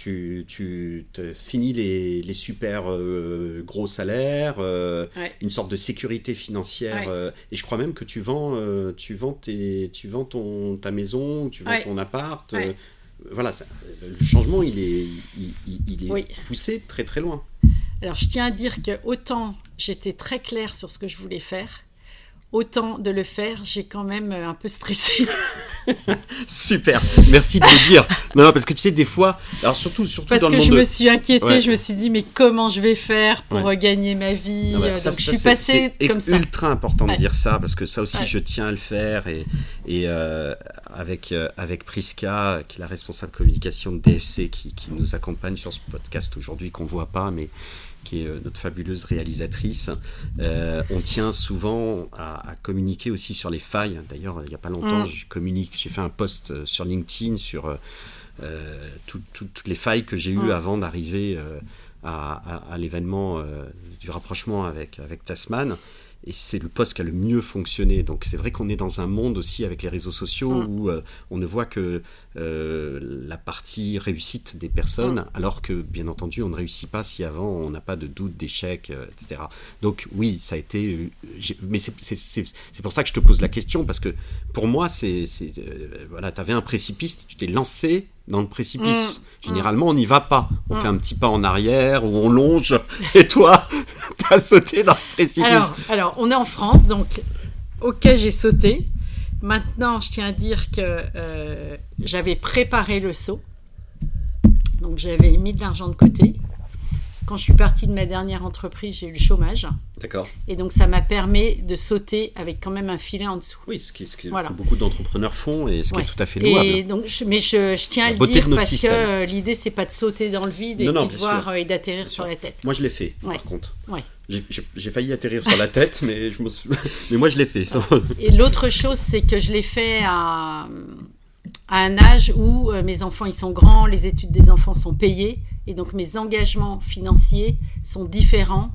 Tu, tu te finis les, les super euh, gros salaires, euh, Ouais. une sorte de sécurité financière. Ouais. euh, et je crois même que tu vends, tu vends, tes, tu vends ton, ta maison, tu vends Ouais. ton appart. Voilà, ça- le changement, il est, il, il- il est Oui. poussé très très loin. Alors je tiens à dire que autant j'étais très claire sur ce que je voulais faire, autant de le faire, j'ai quand même euh, un peu stressé. Super, merci de le dire. Non, non, parce que tu sais, des fois, alors surtout, surtout Parce dans que le monde je de- me suis inquiétée, Ouais. je me suis dit mais comment je vais faire pour Ouais. gagner ma vie Non, bah, Euh, ça, Donc je suis c'est- passée c'est comme ça. ultra important de dire ça parce que ça aussi je tiens à le faire et, et euh, avec, euh, avec Priska qui est la responsable communication de DFC qui, qui nous accompagne sur ce podcast aujourd'hui qu'on voit pas mais qui est euh, notre fabuleuse réalisatrice. Euh, on tient souvent à, à communiquer aussi sur les failles. D'ailleurs, il n'y a pas longtemps, Mm. je communique, j'ai fait un post euh, sur LinkedIn sur euh, tout- tout- toutes les failles que j'ai eues Mm. avant d'arriver euh, à, à- à l'événement du rapprochement avec, avec Tasman. Et c'est le poste qui a le mieux fonctionné. Donc c'est vrai qu'on est dans un monde aussi avec les réseaux sociaux Mm. où on ne voit que euh, la partie réussite des personnes, Mm. alors que bien entendu on ne réussit pas si avant on n'a pas de doute, d'échec, euh, etc. Donc oui, ça a été... euh, mais c'est- pour ça que je te pose la question, parce que pour moi, c'est... euh, voilà, tu avais un précipice, tu t'es lancé dans le précipice. Mm. Généralement, on n'y va pas. On Mm. fait un petit pas en arrière ou on longe. Et toi, t'as sauté dans le précipice. Alors, alors, on est en France, donc ok, j'ai sauté. Maintenant, je tiens à dire que euh, j'avais préparé le saut. Donc, j'avais mis de l'argent de côté. Quand je suis partie de ma dernière entreprise, j'ai eu le chômage. D'accord. Et donc, ça m'a permis de sauter avec quand même un filet en dessous. Oui, ce, qui, ce, qui- ce Voilà. que beaucoup d'entrepreneurs font et ce qui Ouais. est tout à fait louable. Et donc, je- mais je, je tiens à le dire parce que euh, l'idée, c'est pas de sauter dans le vide et, Non, non, puis de voir euh, et d'atterrir sur sûr. la tête. Moi, je l'ai fait, Ouais. par contre. Ouais. J'ai- failli atterrir sur la tête, mais, je m'en suis- mais moi, je l'ai fait. ça. Et l'autre chose, c'est que je l'ai fait à, à un âge où euh, mes enfants ils sont grands, les études des enfants sont payées, et donc mes engagements financiers sont différents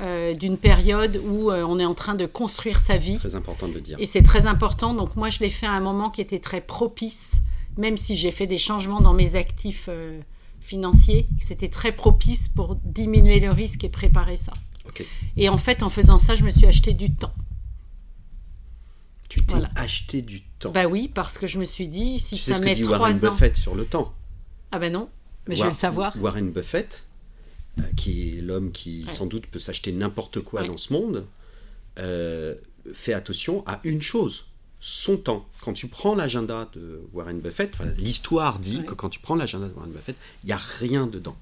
euh, d'une période où euh, on est en train de construire sa vie. Très important de le dire. Et c'est très important. Donc moi, je l'ai fait à un moment qui était très propice même si j'ai fait des changements dans mes actifs financiers, c'était très propice pour diminuer le risque et préparer ça. Et en fait, en faisant ça, je me suis acheté du temps. Tu t'es acheté du temps. Bah oui, parce que je me suis dit, si ça ce met que dit Warren Buffett sur le temps. Ah ben non, mais je vais le savoir. Warren Buffett, euh, qui est l'homme qui sans doute peut s'acheter n'importe quoi dans ce monde, euh, fait attention à une chose son temps. Quand tu prends l'agenda de Warren Buffett, l'histoire dit que quand tu prends l'agenda de Warren Buffett, il n'y a rien dedans.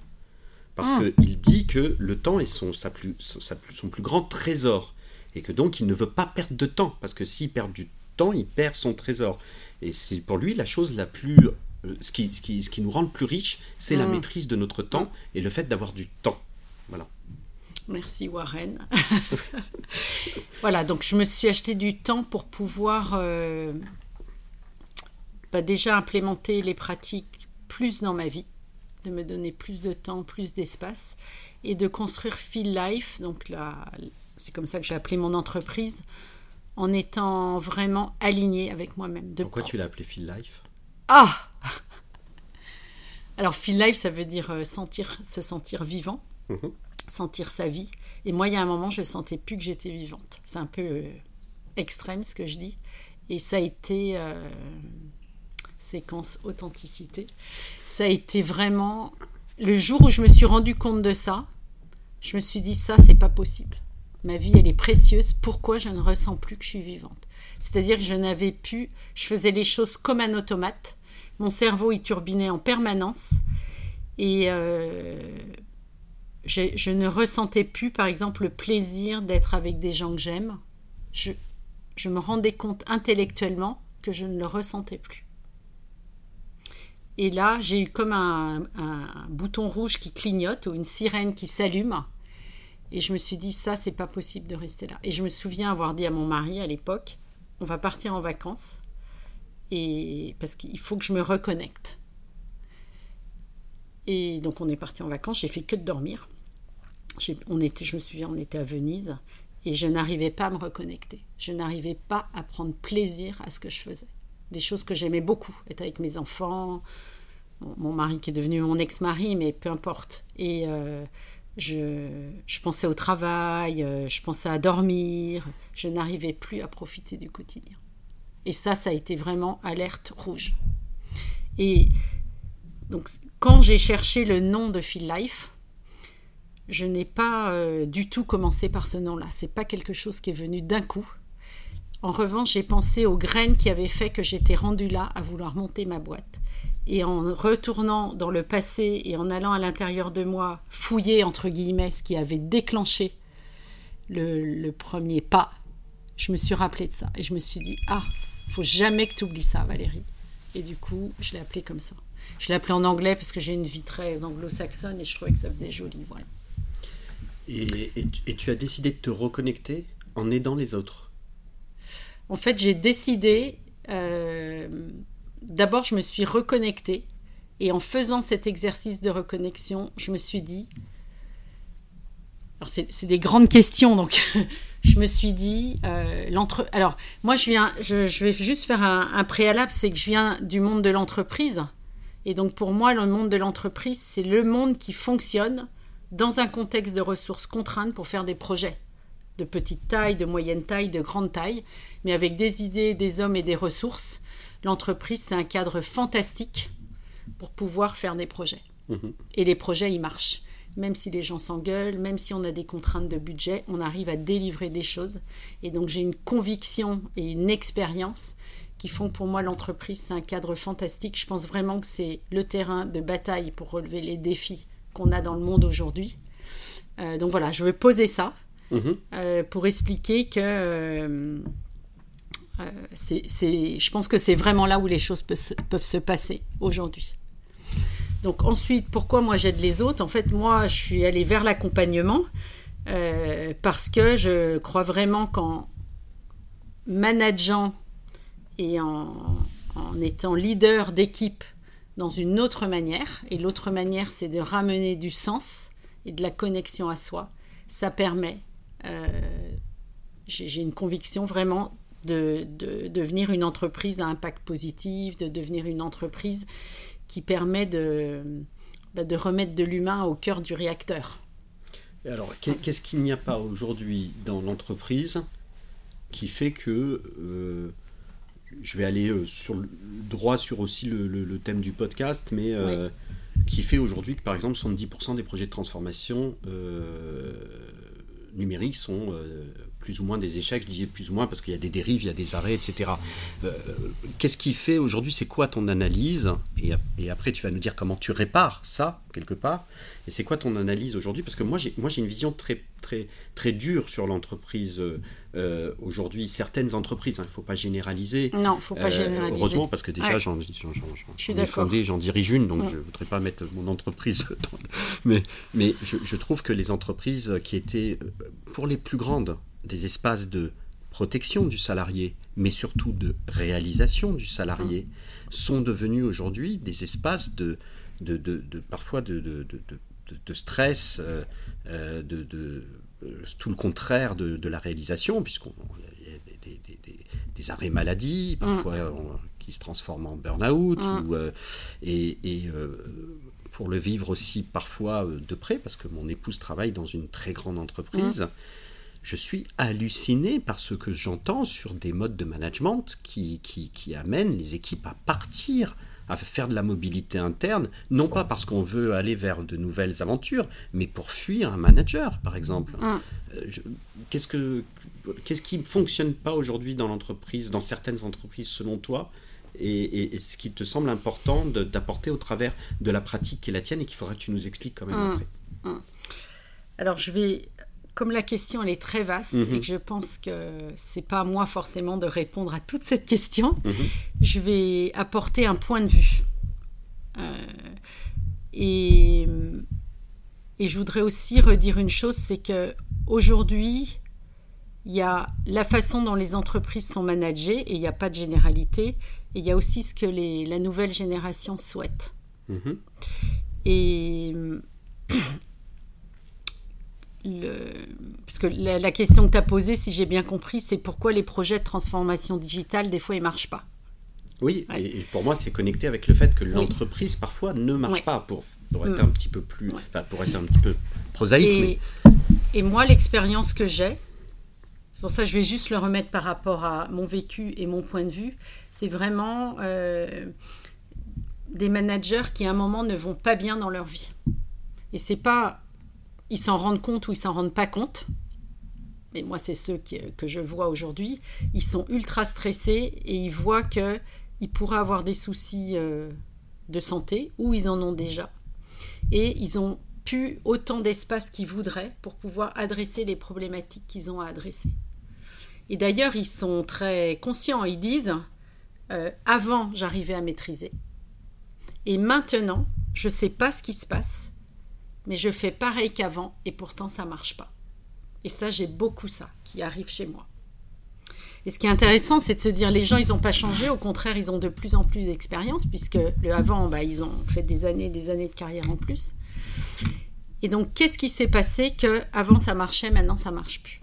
Parce ah. qu'il dit que le temps est son, sa plus, son plus grand trésor. Et que donc il ne veut pas perdre de temps. Parce que s'il perd du temps, il perd son trésor. Et c'est pour lui la chose la plus. Euh, ce, qui, ce, qui, ce qui nous rend le plus riche, c'est la mm. maîtrise de notre temps et le fait d'avoir du temps. Voilà. Merci Warren. voilà, donc je me suis acheté du temps pour pouvoir euh, bah, déjà implémenter les pratiques plus dans ma vie, de me donner plus de temps, plus d'espace et de construire Feel Life. Donc là, c'est comme ça que j'ai appelé mon entreprise, en étant vraiment aligné avec moi-même. Pourquoi tu l'as appelé Feel Life? Ah Alors Feel Life, ça veut dire euh, sentir, se sentir vivant. Mhm sentir sa vie. Et moi, il y a un moment, je sentais plus que j'étais vivante. C'est un peu euh, extrême ce que je dis. Et ça a été euh, séquence authenticité. Ça a été vraiment le jour où je me suis rendu compte de ça. Je me suis dit ça, c'est pas possible. Ma vie, elle est précieuse. Pourquoi je ne ressens plus que je suis vivante? C'est-à-dire que je n'avais pu. Je faisais les choses comme un automate. Mon cerveau, il turbinait en permanence. Et euh, je, ne ressentais plus, par exemple, le plaisir d'être avec des gens que j'aime. Je, me rendais compte intellectuellement que je ne le ressentais plus. Et là, j'ai eu comme un, bouton rouge qui clignote ou une sirène qui s'allume. Et je me suis dit, ça, c'est pas possible de rester là. Et je me souviens avoir dit à mon mari à l'époque, on va partir en vacances. Et parce qu'il faut que je me reconnecte. Et donc on est parti en vacances, j'ai fait que de dormir. On était, je me souviens, on était à Venise et je n'arrivais pas à me reconnecter. Je n'arrivais pas à prendre plaisir à ce que je faisais. Des choses que j'aimais beaucoup, être avec mes enfants, mon, mari qui est devenu mon ex-mari, mais peu importe. Et euh, je, pensais au travail, euh, je pensais à dormir, je n'arrivais plus à profiter du quotidien. Et ça, ça a été vraiment alerte rouge. Et donc, quand j'ai cherché le nom de Feel Life, je n'ai pas euh, du tout commencé par ce nom-là. C'est pas quelque chose qui est venu d'un coup. En revanche, j'ai pensé aux graines qui avaient fait que j'étais rendue là à vouloir monter ma boîte. Et en retournant dans le passé et en allant à l'intérieur de moi fouiller entre guillemets ce qui avait déclenché le, premier pas, je me suis rappelé de ça et je me suis dit ah, faut jamais que tu oublies ça, Valérie. Et du coup, je l'ai appelé comme ça. Je l'ai appelé en anglais parce que j'ai une vie très anglo-saxonne et je trouvais que ça faisait joli. Voilà. Et, tu as décidé de te reconnecter en aidant les autres? En fait, j'ai décidé. Euh, d'abord, je me suis reconnectée. Et en faisant cet exercice de reconnexion, je me suis dit. Alors, c'est des grandes questions, donc je me suis dit. Euh, l'entre... Alors, moi, je, viens, je, vais juste faire un, un préalable c'est que je viens du monde de l'entreprise. Et donc, pour moi, le monde de l'entreprise, c'est le monde qui fonctionne dans un contexte de ressources contraintes pour faire des projets de petite taille, de moyenne taille, de grande taille, mais avec des idées, des hommes et des ressources. L'entreprise, c'est un cadre fantastique pour pouvoir faire des projets. Mhm. Et les projets, ils marchent. Même si les gens s'engueulent, même si on a des contraintes de budget, on arrive à délivrer des choses. Et donc j'ai une conviction et une expérience qui font pour moi l'entreprise, c'est un cadre fantastique. Je pense vraiment que c'est le terrain de bataille pour relever les défis qu'on a dans le monde aujourd'hui. Euh, donc voilà, je veux poser ça mhm. euh, pour expliquer que euh, c'est, je pense que c'est vraiment là où les choses peuvent se, passer aujourd'hui. Donc ensuite, pourquoi moi j'aide les autres? En fait, moi, je suis allée vers l'accompagnement parce que je crois vraiment qu'en manageant et en, en étant leader d'équipe dans une autre manière. Et l'autre manière, c'est de ramener du sens et de la connexion à soi. Ça permet, euh, j'ai une conviction vraiment, de, devenir une entreprise à impact positif, de devenir une entreprise qui permet de, bah, de remettre de l'humain au cœur du réacteur. alors, qu'est-ce qu'il n'y a pas aujourd'hui dans l'entreprise qui fait que euh, je vais aller euh, sur le, droit sur aussi le, thème du podcast, mais euh, qui fait aujourd'hui que par exemple 70% des projets de transformation numérique sont plus ou moins des échecs, je disais plus ou moins parce qu'il y a des dérives, il y a des arrêts, etc. Euh, qu'est-ce qui fait aujourd'hui C'est quoi ton analyse et, après, tu vas nous dire comment tu répares ça, quelque part. Et c'est quoi ton analyse aujourd'hui? Parce que moi, j'ai, moi, j'ai une vision très, très, très dure sur l'entreprise euh, euh, aujourd'hui. Certaines entreprises, hein, il ne faut pas généraliser. Non, il ne faut pas généraliser. Heureusement, parce que déjà, j'en, j'en, j'en, fondé, j'en dirige une, donc je ne voudrais pas mettre mon entreprise. mais mais je, je trouve que les entreprises qui étaient, pour les plus grandes, des espaces de protection du salarié, mais surtout de réalisation du salarié, sont devenus aujourd'hui des espaces de, de, de, parfois de, de, stress, euh, euh, de, euh, tout le contraire de, la réalisation, puisqu'on y a des, des, des, arrêts maladie, parfois qui se transforment en burn-out, et, et pour le vivre aussi parfois de près, parce que mon épouse travaille dans une très grande entreprise je suis halluciné par ce que j'entends sur des modes de management qui, qui, qui, amènent les équipes à partir, à faire de la mobilité interne, non pas parce qu'on veut aller vers de nouvelles aventures, mais pour fuir un manager, par exemple. Mm. Euh, qu'est-ce, que, qu'est-ce qui ne fonctionne pas aujourd'hui dans l'entreprise, dans certaines entreprises selon toi et, ce qui te semble important d'apporter au travers de la pratique qui est la tienne et qu'il faudrait que tu nous expliques quand même mm. après? Mm. Alors je vais comme la question elle est très vaste mhm. et que je pense que c'est pas à moi forcément de répondre à toute cette question, mhm. je vais apporter un point de vue. Euh, et, et je voudrais aussi redire une chose, c'est que aujourd'hui, il y a la façon dont les entreprises sont managées et il n'y a pas de généralité. Et il y a aussi ce que les, la nouvelle génération souhaite. Mhm. Et parce que la, question que tu as posée, si j'ai bien compris, c'est pourquoi les projets de transformation digitale, des fois, ils ne marchent pas. Oui, et pour moi, c'est connecté avec le fait que l'entreprise, parfois, ne marche pas, pour, pour, être mm. un petit peu plus... Pour être un petit peu prosaïque. Et, moi, l'expérience que j'ai, c'est pour ça que je vais juste le remettre par rapport à mon vécu et mon point de vue, c'est vraiment euh, des managers qui, à un moment, ne vont pas bien dans leur vie. Et c'est pas ils s'en rendent compte ou ils s'en rendent pas compte. Mais moi, c'est ceux que je vois aujourd'hui. Ils sont ultra stressés et ils voient qu'ils pourraient avoir des soucis euh, de santé ou ils en ont déjà. Et ils ont plus autant d'espace qu'ils voudraient pour pouvoir adresser les problématiques qu'ils ont à adresser. Et d'ailleurs, ils sont très conscients. Ils disent euh, avant, j'arrivais à maîtriser. Et maintenant, je ne sais pas ce qui se passe mais je fais pareil qu'avant et pourtant ça marche pas. Et ça, j'ai beaucoup ça qui arrive chez moi. Et ce qui est intéressant, c'est de se dire les gens, ils n'ont pas changé, au contraire, ils ont de plus en plus d'expérience, puisque le avant, bah, ils ont fait des années des années de carrière en plus. Et donc, qu'est-ce qui s'est passé que avant ça marchait, maintenant ça marche plus?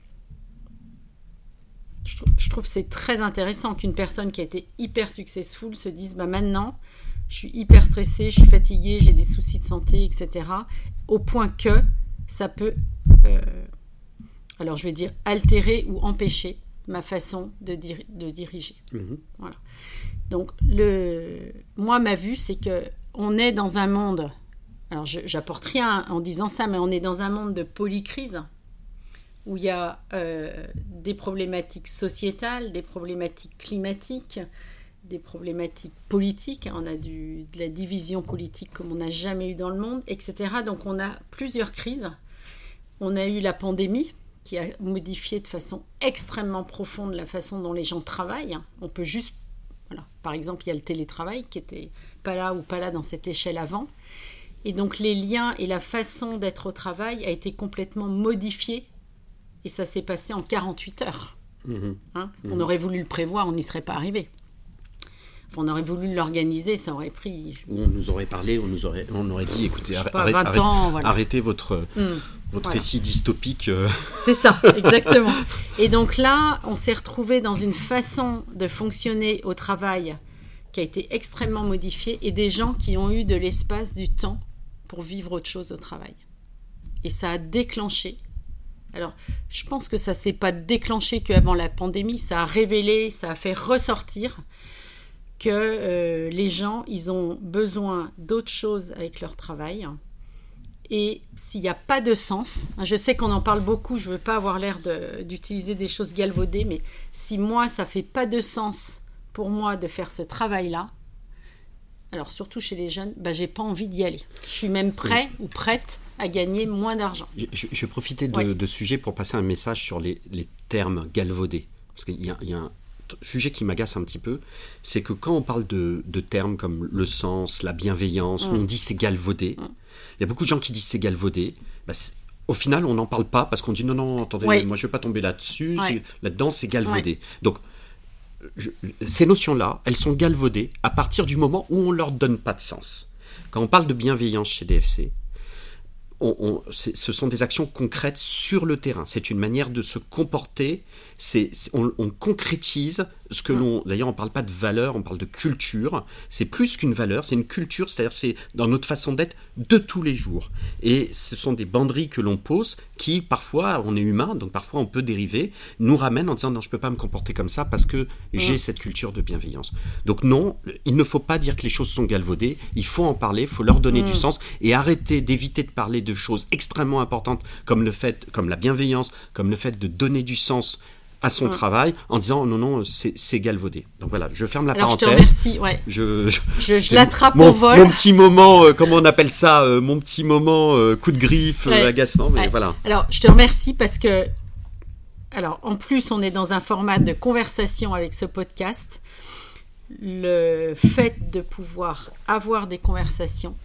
Je trouve, trouve c'est très intéressant qu'une personne qui a été hyper successful se dise bah maintenant, je suis hyper stressée, je suis fatiguée, j'ai des soucis de santé, etc au point que ça peut, euh, alors je vais dire, altérer ou empêcher ma façon de, de diriger. Mhm. Voilà. Donc, le, moi, ma vue, c'est que on est dans un monde, alors j'apporte rien en disant ça, mais on est dans un monde de polycrise où il y a euh, des problématiques sociétales, des problématiques climatiques, des problématiques politiques, on a du, de la division politique comme on n'a jamais eu dans le monde, etc. Donc on a plusieurs crises. On a eu la pandémie qui a modifié de façon extrêmement profonde la façon dont les gens travaillent. On peut juste, voilà, par exemple, il y a le télétravail qui était pas là ou pas là dans cette échelle avant. Et donc les liens et la façon d'être au travail a été complètement modifiée et ça s'est passé en 48 heures. Mmh hein? Mmh on aurait voulu le prévoir, on n'y serait pas arrivé on aurait voulu l'organiser, ça aurait pris. On nous aurait parlé, on nous aurait, on aurait dit, écoutez, arrêtez, votre, hmm. votre récit dystopique. Euh. C'est ça, exactement. Et donc là, on s'est retrouvé dans une façon de fonctionner au travail qui a été extrêmement modifiée et des gens qui ont eu de l'espace, du temps pour vivre autre chose au travail. Et ça a déclenché. Alors, je pense que ça s'est pas déclenché qu'avant la pandémie, ça a révélé, ça a fait ressortir que euh, les gens, ils ont besoin d'autre chose avec leur travail et s'il n'y a pas de sens, hein, je sais qu'on en parle beaucoup, je ne veux pas avoir l'air d'utiliser des choses galvaudées, mais si moi, ça fait pas de sens pour moi de faire ce travail-là, alors surtout chez les jeunes, bah, j'ai pas envie d'y aller. Je suis même prêt ou prête à gagner moins d'argent. Je, vais profiter de, ce sujet pour passer un message sur les, termes galvaudés. Parce qu'il y, a un sujet qui m'agace un petit peu, c'est que quand on parle de, termes comme le sens, la bienveillance, mm. on dit c'est galvaudé. Mm. Il y a beaucoup de gens qui disent c'est galvaudé. Bah, au final, on n'en parle pas parce qu'on dit non, non, attendez, moi je ne vais pas tomber là-dessus. Là-dedans, c'est galvaudé. Donc, ces notions-là, elles sont galvaudées à partir du moment où on ne leur donne pas de sens. Quand on parle de bienveillance chez DFC, ce sont des actions concrètes sur le terrain. C'est une manière de se comporter. C'est, on, concrétise ce que l'on. D'ailleurs, on ne parle pas de valeur, on parle de culture. C'est plus qu'une valeur, c'est une culture, c'est-à-dire c'est dans notre façon d'être de tous les jours. Et ce sont des banderies que l'on pose qui, parfois, on est humain, donc parfois on peut dériver, nous ramènent en disant non, je ne peux pas me comporter comme ça parce que j'ai cette culture de bienveillance. Donc, non, il ne faut pas dire que les choses sont galvaudées, il faut en parler, il faut leur donner du sens et arrêter d'éviter de parler de choses extrêmement importantes comme le fait, comme la bienveillance, comme le fait de donner du sens à son travail en disant non non c'est galvaudé. Donc voilà, je ferme la parenthèse. Je te remercie, Je, je, l'attrape au vol. Mon petit moment, euh, comment on appelle ça, euh, mon petit moment euh, coup de griffe, agacement, mais voilà. Alors je te remercie parce que alors en plus on est dans un format de conversation avec ce podcast. Le fait de pouvoir avoir des conversations,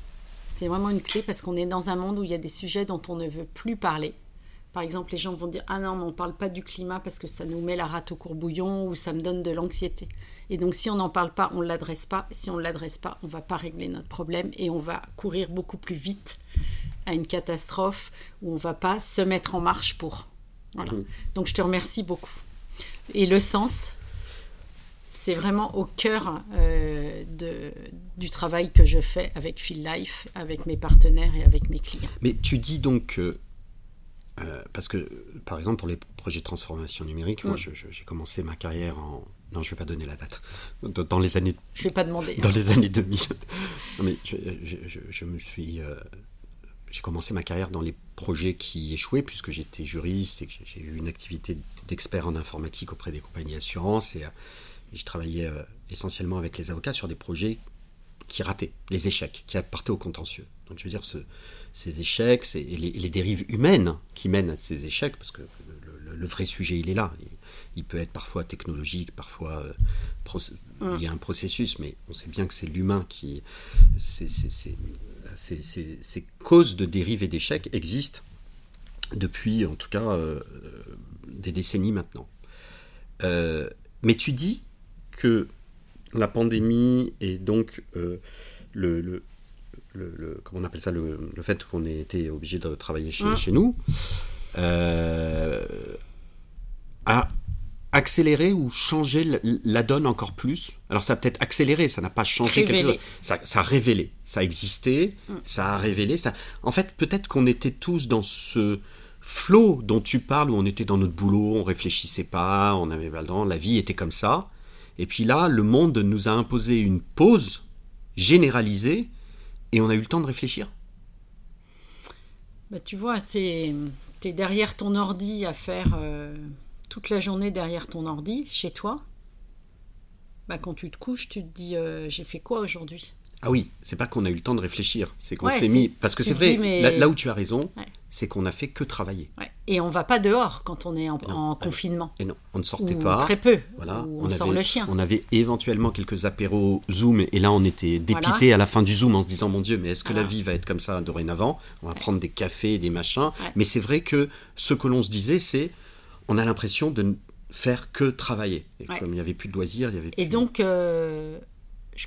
c'est vraiment une clé parce qu'on est dans un monde où il y a des sujets dont on ne veut plus parler par exemple, les gens vont dire Ah non, mais on ne parle pas du climat parce que ça nous met la rate au courbouillon ou ça me donne de l'anxiété. Et donc, si on n'en parle pas, on ne l'adresse pas. Si on ne l'adresse pas, on ne va pas régler notre problème et on va courir beaucoup plus vite à une catastrophe où on ne va pas se mettre en marche pour. Voilà. Mmh. Donc, je te remercie beaucoup. Et le sens, c'est vraiment au cœur euh, de, du travail que je fais avec Feel Life, avec mes partenaires et avec mes clients. Mais tu dis donc que euh, parce que, par exemple, pour les projets de transformation numérique, moi, j'ai commencé ma carrière en. Non, je ne vais pas donner la date. Dans les années. Je vais pas demander. Dans les années 2000. non, mais je, me suis. Euh, j'ai commencé ma carrière dans les projets qui échouaient, puisque j'étais juriste et que j'ai eu une activité d'expert en informatique auprès des compagnies d'assurance. Et, euh, et, je travaillais essentiellement avec les avocats sur des projets qui rataient, les échecs, qui partaient au contentieux. Donc, je veux dire, ce ces échecs et les, dérives humaines qui mènent à ces échecs, parce que le, vrai sujet, il est là. Il, peut être parfois technologique, parfois euh, il y a un processus, mais on sait bien que c'est l'humain qui... Ces causes de dérives et d'échecs existent depuis, en tout cas, euh, des décennies maintenant. Euh, mais tu dis que la pandémie et donc le, le, comment on appelle ça, le, fait qu'on ait été obligé de travailler chez, chez nous, euh, a accéléré ou changé la, donne encore plus. Alors ça a peut-être accéléré, ça n'a pas changé quelque chose. Ça, ça, a révélé, ça a existé, mm. ça a révélé. Ça... En fait, peut-être qu'on était tous dans ce flot dont tu parles, où on était dans notre boulot, on réfléchissait pas, on avait pas le temps, la vie était comme ça. Et puis là, le monde nous a imposé une pause généralisée et on a eu le temps de réfléchir bah, Tu vois, tu es, derrière ton ordi à faire euh, toute la journée derrière ton ordi, chez toi. Bah, quand tu te couches, tu te dis euh, j'ai fait quoi aujourd'hui? Ah oui, c'est pas qu'on a eu le temps de réfléchir, c'est qu'on s'est mis. Parce que c'est vrai, là, où tu as raison, c'est qu'on a fait que travailler. Et on va pas dehors quand on est en, confinement. Et non, on ne sortait pas. Très peu. Voilà, on, sort le chien. On avait éventuellement quelques apéros Zoom, et là on était dépité à la fin du Zoom en se disant mon Dieu, mais est-ce que la vie va être comme ça dorénavant? On va prendre des cafés, des machins. Mais c'est vrai que ce que l'on se disait, c'est on a l'impression de ne faire que travailler. Et comme il n'y avait plus de loisirs, il y avait. Et donc. Euh,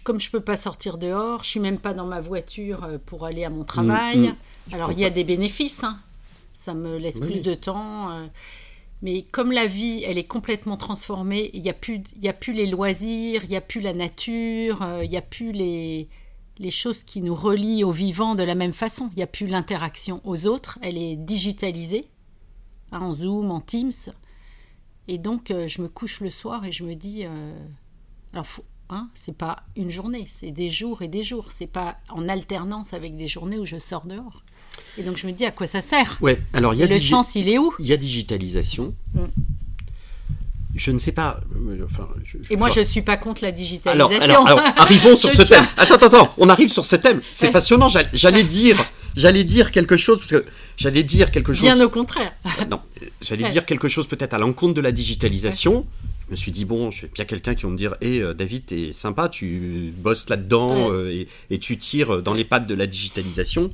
comme je peux pas sortir dehors, je suis même pas dans ma voiture euh, pour aller à mon travail. Mm, mm. Alors il y a des bénéfices. Hein. Ça me laisse Oui, plus de temps. euh, mais comme la vie, elle est complètement transformée, il n'y a, plus- y a plus les loisirs, il n'y a plus la nature, euh, il n'y a plus les, les choses qui nous relient au vivant de la même façon. Il n'y a plus l'interaction aux autres, elle est digitalisée, hein, en Zoom, en Teams. Et donc, euh, je me couche le soir et je me dis, alors, faut, hein, c'est pas une journée, c'est des jours et des jours. C'est pas en alternance avec des journées où je sors dehors. Et donc, je me dis, à quoi ça sert? Ouais, alors il y a Le sens, il est où? il y a digitalisation. Mm. Je ne sais pas. euh, Enfin, je- Et moi, je suis pas contre la digitalisation. alors, alors, arrivons sur ce tiens. thème. Attends, attends, attends. On arrive sur ce thème. C'est Ouais. passionnant. J'all- J'allais dire, j'allais dire quelque chose parce que j'allais dire quelque chose. Bien au contraire. Non, j'allais Ouais. dire quelque chose peut-être à l'encontre de la digitalisation. Je me suis dit, bon, je bien quelqu'un qui va me dire, hé David, t'es sympa, tu bosses là-dedans Ouais. euh, et, et tu tires dans les pattes de la digitalisation.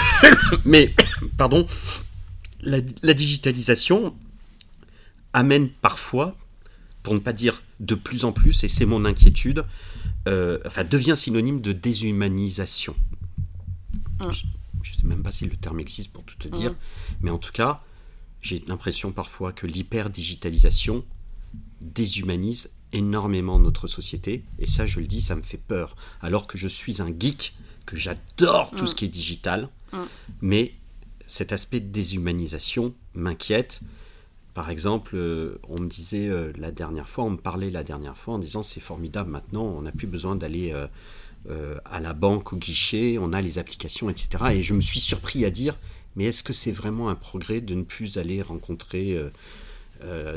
Mais, pardon, la, la digitalisation amène parfois, pour ne pas dire de plus en plus, et c'est mon inquiétude, euh, enfin, devient synonyme de déshumanisation. Hum. Je, je sais même pas si le terme existe pour tout te dire, mais en tout cas, j'ai l'impression parfois que l'hyper-digitalisation déshumanise énormément notre société, et ça, je le dis, ça me fait peur. Alors que je suis un geek, que j'adore tout Mm. ce qui est digital, Mm. mais cet aspect de déshumanisation m'inquiète. Par exemple, euh, on me disait euh, la dernière fois, on me parlait la dernière fois en disant c'est formidable maintenant, on n'a plus besoin d'aller euh, à la banque, au guichet, on a les applications, etc. Et je me suis surpris à dire, mais est-ce que c'est vraiment un progrès de ne plus aller rencontrer,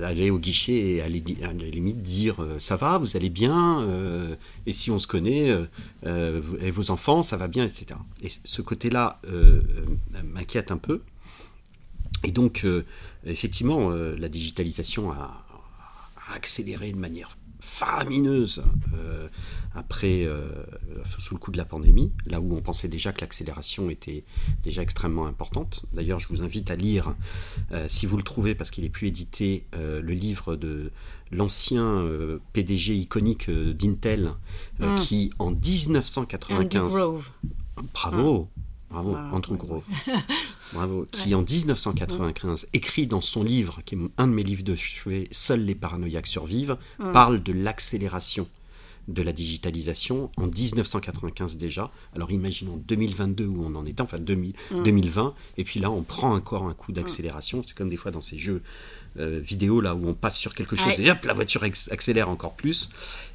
aller au guichet et la- à la limite dire euh, ça va, vous allez bien, euh, et si on se connaît, euh, euh, et vos enfants, ça va bien, etc. Et ce côté-là euh, euh, m'inquiète un peu. Et donc, euh, effectivement, euh, la digitalisation a, a accéléré de manière faramineuse euh, après, euh, sous le coup de la pandémie, là où on pensait déjà que l'accélération était déjà extrêmement importante. D'ailleurs, je vous invite à lire, euh, si vous le trouvez, parce qu'il est plus édité, euh, le livre de l'ancien PDG iconique d'Intel, Mm. qui en Andy 1995 Grove. Bravo, bravo, Ah, Andrew ouais, Grove. Bravo, qui en 1995 écrit dans son livre, qui est un de mes livres de chevet, Seuls les paranoïaques survivent, Mm. parle de l'accélération de la digitalisation en 1995 déjà. Alors imaginons 2022 où on en était, enfin 2000 Mm. 2020, et puis là on prend encore un coup d'accélération. C'est comme des fois dans ces jeux euh, vidéo là où on passe sur quelque chose Ouais. et hop la voiture accélère encore plus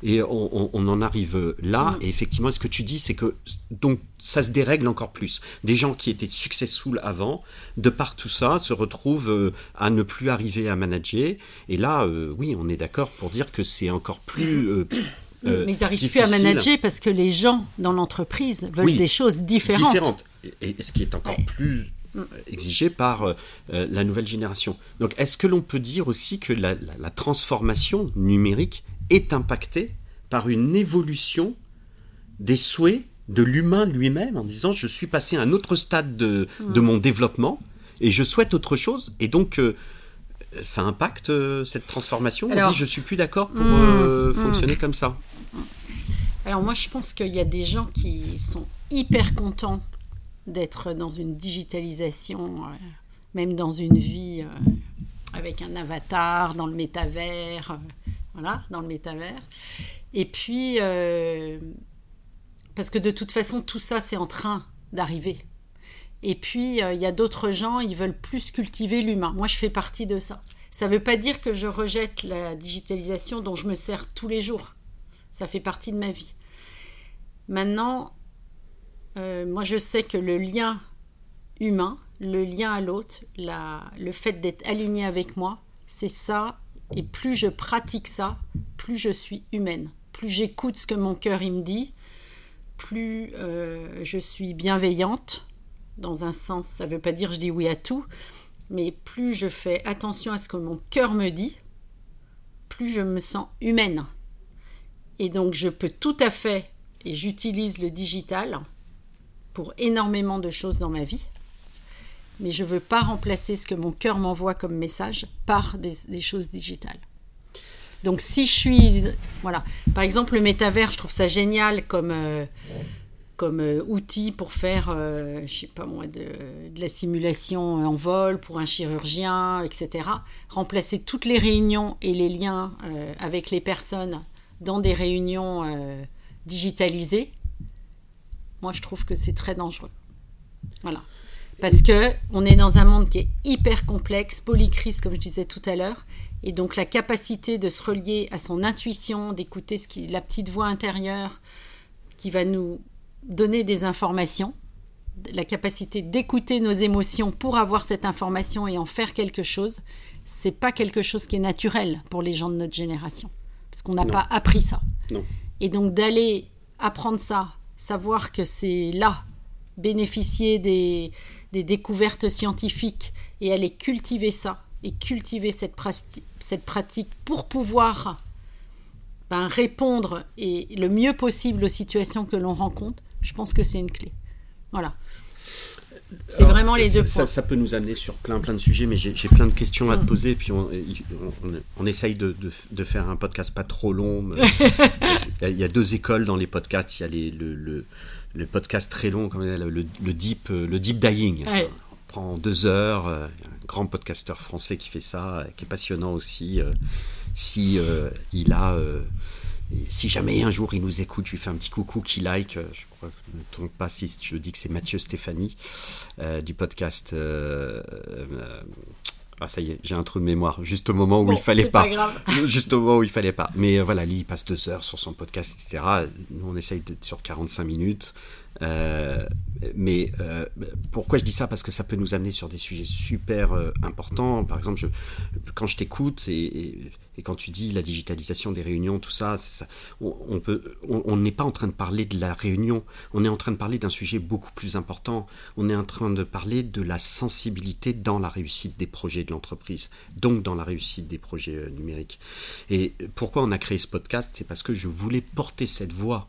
et on, on- on en arrive là Mm. et effectivement ce que tu dis c'est que donc ça se dérègle encore plus des gens qui étaient successful avant de par tout ça se retrouvent euh, à ne plus arriver à manager et là euh, oui on est d'accord pour dire que c'est encore plus euh, Mais ils n'arrivent plus à manager parce que les gens dans l'entreprise veulent Oui, des choses différentes. différentes. Et, et ce qui est encore Ouais. plus Mm. exigé par euh, euh, la nouvelle génération. Donc est-ce que l'on peut dire aussi que la, la- la transformation numérique est impactée par une évolution des souhaits de l'humain lui-même en disant je suis passé à un autre stade de, de Mm. mon développement et je souhaite autre chose et donc euh, ça impacte euh, cette transformation? On dit je suis plus d'accord pour mm. fonctionner comme ça. Alors moi, je pense qu'il y a des gens qui sont hyper contents d'être dans une digitalisation, euh, même dans une vie euh, avec un avatar, dans le métavers, euh, voilà, dans le métavers. Et puis, parce que de toute façon, tout ça, c'est en train d'arriver. Et puis, il y a d'autres gens, ils veulent plus cultiver l'humain. Moi, je fais partie de ça. Ça ne veut pas dire que je rejette la digitalisation dont je me sers tous les jours. Ça fait partie de ma vie. Maintenant, euh, moi je sais que le lien humain, le lien à l'autre, la- le fait d'être aligné avec moi, c'est ça. Et plus je pratique ça, plus je suis humaine. Plus j'écoute ce que mon cœur il me dit, plus euh, je suis bienveillante. Dans un sens, ça ne veut pas dire je dis oui à tout, mais plus je fais attention à ce que mon cœur me dit, plus je me sens humaine. Et donc je peux tout à fait, et j'utilise le digital pour énormément de choses dans ma vie, mais je ne veux pas remplacer ce que mon cœur m'envoie comme message par des, choses digitales. Donc si je suis... Voilà. Par exemple, le métavers, je trouve ça génial comme, euh, comme euh, outil pour faire, euh, je sais pas moi, de, la simulation en vol pour un chirurgien, etc. Remplacer toutes les réunions et les liens euh, avec les personnes dans des réunions digitalisées, moi je trouve que c'est très dangereux. Voilà. Parce que on est dans un monde qui est hyper complexe, polycrise comme je disais tout à l'heure, et donc la capacité de se relier à son intuition, d'écouter la petite voix intérieure qui va nous donner des informations, la capacité d'écouter nos émotions pour avoir cette information et en faire quelque chose, c'est pas quelque chose qui est naturel pour les gens de notre génération, parce qu'on n'a pas appris ça. Et donc d'aller apprendre ça, savoir que c'est là, bénéficier des, des, découvertes scientifiques et aller cultiver ça et cultiver cette, cette pratique pour pouvoir ben, répondre et le mieux possible aux situations que l'on rencontre, je pense que c'est une clé. Voilà. C'est vraiment les deux points. Ça, peut nous amener sur plein plein de sujets, mais j'ai plein de questions à te mm. poser. Puis on, on, essaye de, de, faire un podcast pas trop long. il y a deux écoles dans les podcasts. Il y a les, le, le, podcast très long, comme le, le, deep, le deep dying. On prend deux heures. Euh, un grand podcasteur français qui fait ça, qui est passionnant aussi. Euh, si euh, il a si jamais un jour il nous écoute, je lui fais un petit coucou, qui like. Euh, je crois que je ne trompe pas si je dis que c'est Mathieu Stéphanie euh, du podcast. Euh, ah ça y est, j'ai un trou de mémoire. Juste au moment où il fallait pas. Juste au moment où il fallait pas. Mais voilà, lui il passe deux heures sur son podcast, etc. Nous on essaye d'être sur 45 minutes. Mais pourquoi je dis ça? Parce que ça peut nous amener sur des sujets super importants. Par exemple, quand je t'écoute et, quand tu dis la digitalisation des réunions, tout ça, on, n'est pas en train de parler de la réunion, on est en train de parler d'un sujet beaucoup plus important. On est en train de parler de la sensibilité dans la réussite des projets de l'entreprise, donc dans la réussite des projets euh, numériques. Et pourquoi on a créé ce podcast? C'est parce que je voulais porter cette voix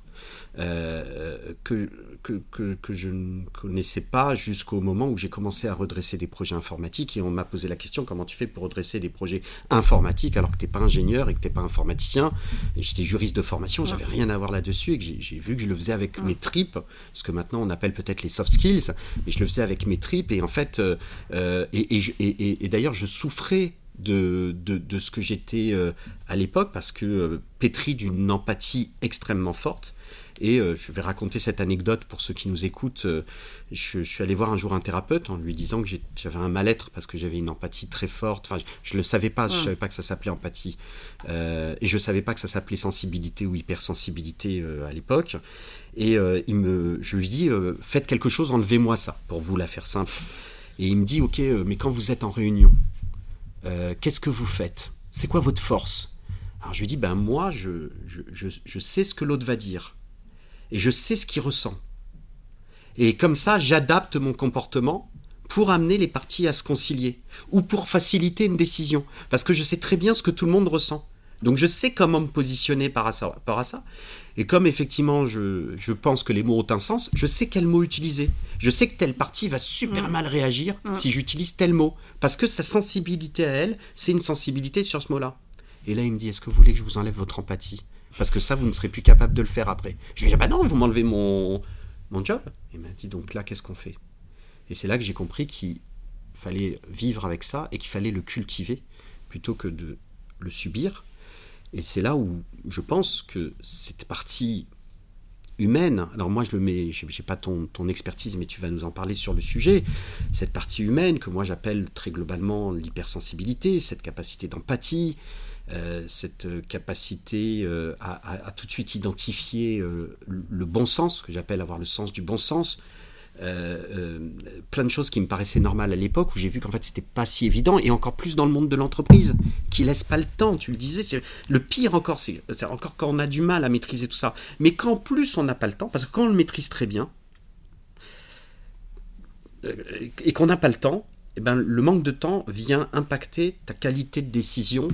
euh, que, que, que, je ne connaissais pas jusqu'au moment où j'ai commencé à redresser des projets informatiques et on m'a posé la question comment tu fais pour redresser des projets informatiques alors que tu n'es pas ingénieur et que tu n'es pas informaticien j'étais juriste de formation, j'avais rien à voir là-dessus et que j'ai vu que je le faisais avec mes tripes, ce que maintenant on appelle peut-être les soft skills, mais je le faisais avec mes tripes et en fait, euh, euh, et, et, et, d'ailleurs je souffrais de, de, de, ce que j'étais à l'époque parce que pétri d'une empathie extrêmement forte et euh, je vais raconter cette anecdote pour ceux qui nous écoutent. Euh, je, suis allé voir un jour un thérapeute en lui disant que j'avais un mal-être parce que j'avais une empathie très forte. Enfin, je ne le savais pas, je ne savais pas que ça s'appelait empathie. Euh, et je ne savais pas que ça s'appelait sensibilité ou hypersensibilité à l'époque. Et il me, je lui dis, faites quelque chose, enlevez-moi ça, pour vous la faire simple. Et il me dit, ok, mais quand vous êtes en réunion, qu'est-ce que vous faites? C'est quoi votre force? Alors je lui dis, ben moi, je, je, je sais ce que l'autre va dire et je sais ce qu'il ressent. Et comme ça, j'adapte mon comportement pour amener les parties à se concilier ou pour faciliter une décision. Parce que je sais très bien ce que tout le monde ressent. Donc je sais comment me positionner par rapport à ça. Et comme effectivement je, je, pense que les mots ont un sens, je sais quel mot utiliser. Je sais que telle partie va super mm. mal réagir mm. si j'utilise tel mot. Parce que sa sensibilité à elle, c'est une sensibilité sur ce mot-là. Et là, il me dit, est-ce que vous voulez que je vous enlève votre empathie? Parce que ça, vous ne serez plus capable de le faire après. Je lui ai dit, bah non, vous m'enlevez mon, mon job. Il m'a dit, donc là, qu'est-ce qu'on fait? Et c'est là que j'ai compris qu'il fallait vivre avec ça et qu'il fallait le cultiver plutôt que de le subir. Et c'est là où je pense que cette partie humaine, alors moi je le mets, je n'ai pas ton, ton, expertise, mais tu vas nous en parler sur le sujet, cette partie humaine que moi j'appelle très globalement l'hypersensibilité, cette capacité d'empathie, euh, cette capacité euh, à, tout de suite identifier euh, le bon sens, que j'appelle avoir le sens du bon sens. plein de choses qui me paraissaient normales à l'époque où j'ai vu qu'en fait c'était pas si évident et encore plus dans le monde de l'entreprise qui laisse pas le temps tu le disais le pire encore c'est encore quand on a du mal à maîtriser tout ça mais qu'en plus on n'a pas le temps parce que quand on le maîtrise très bien et qu'on n'a pas le temps eh ben, le manque de temps vient impacter ta qualité de décision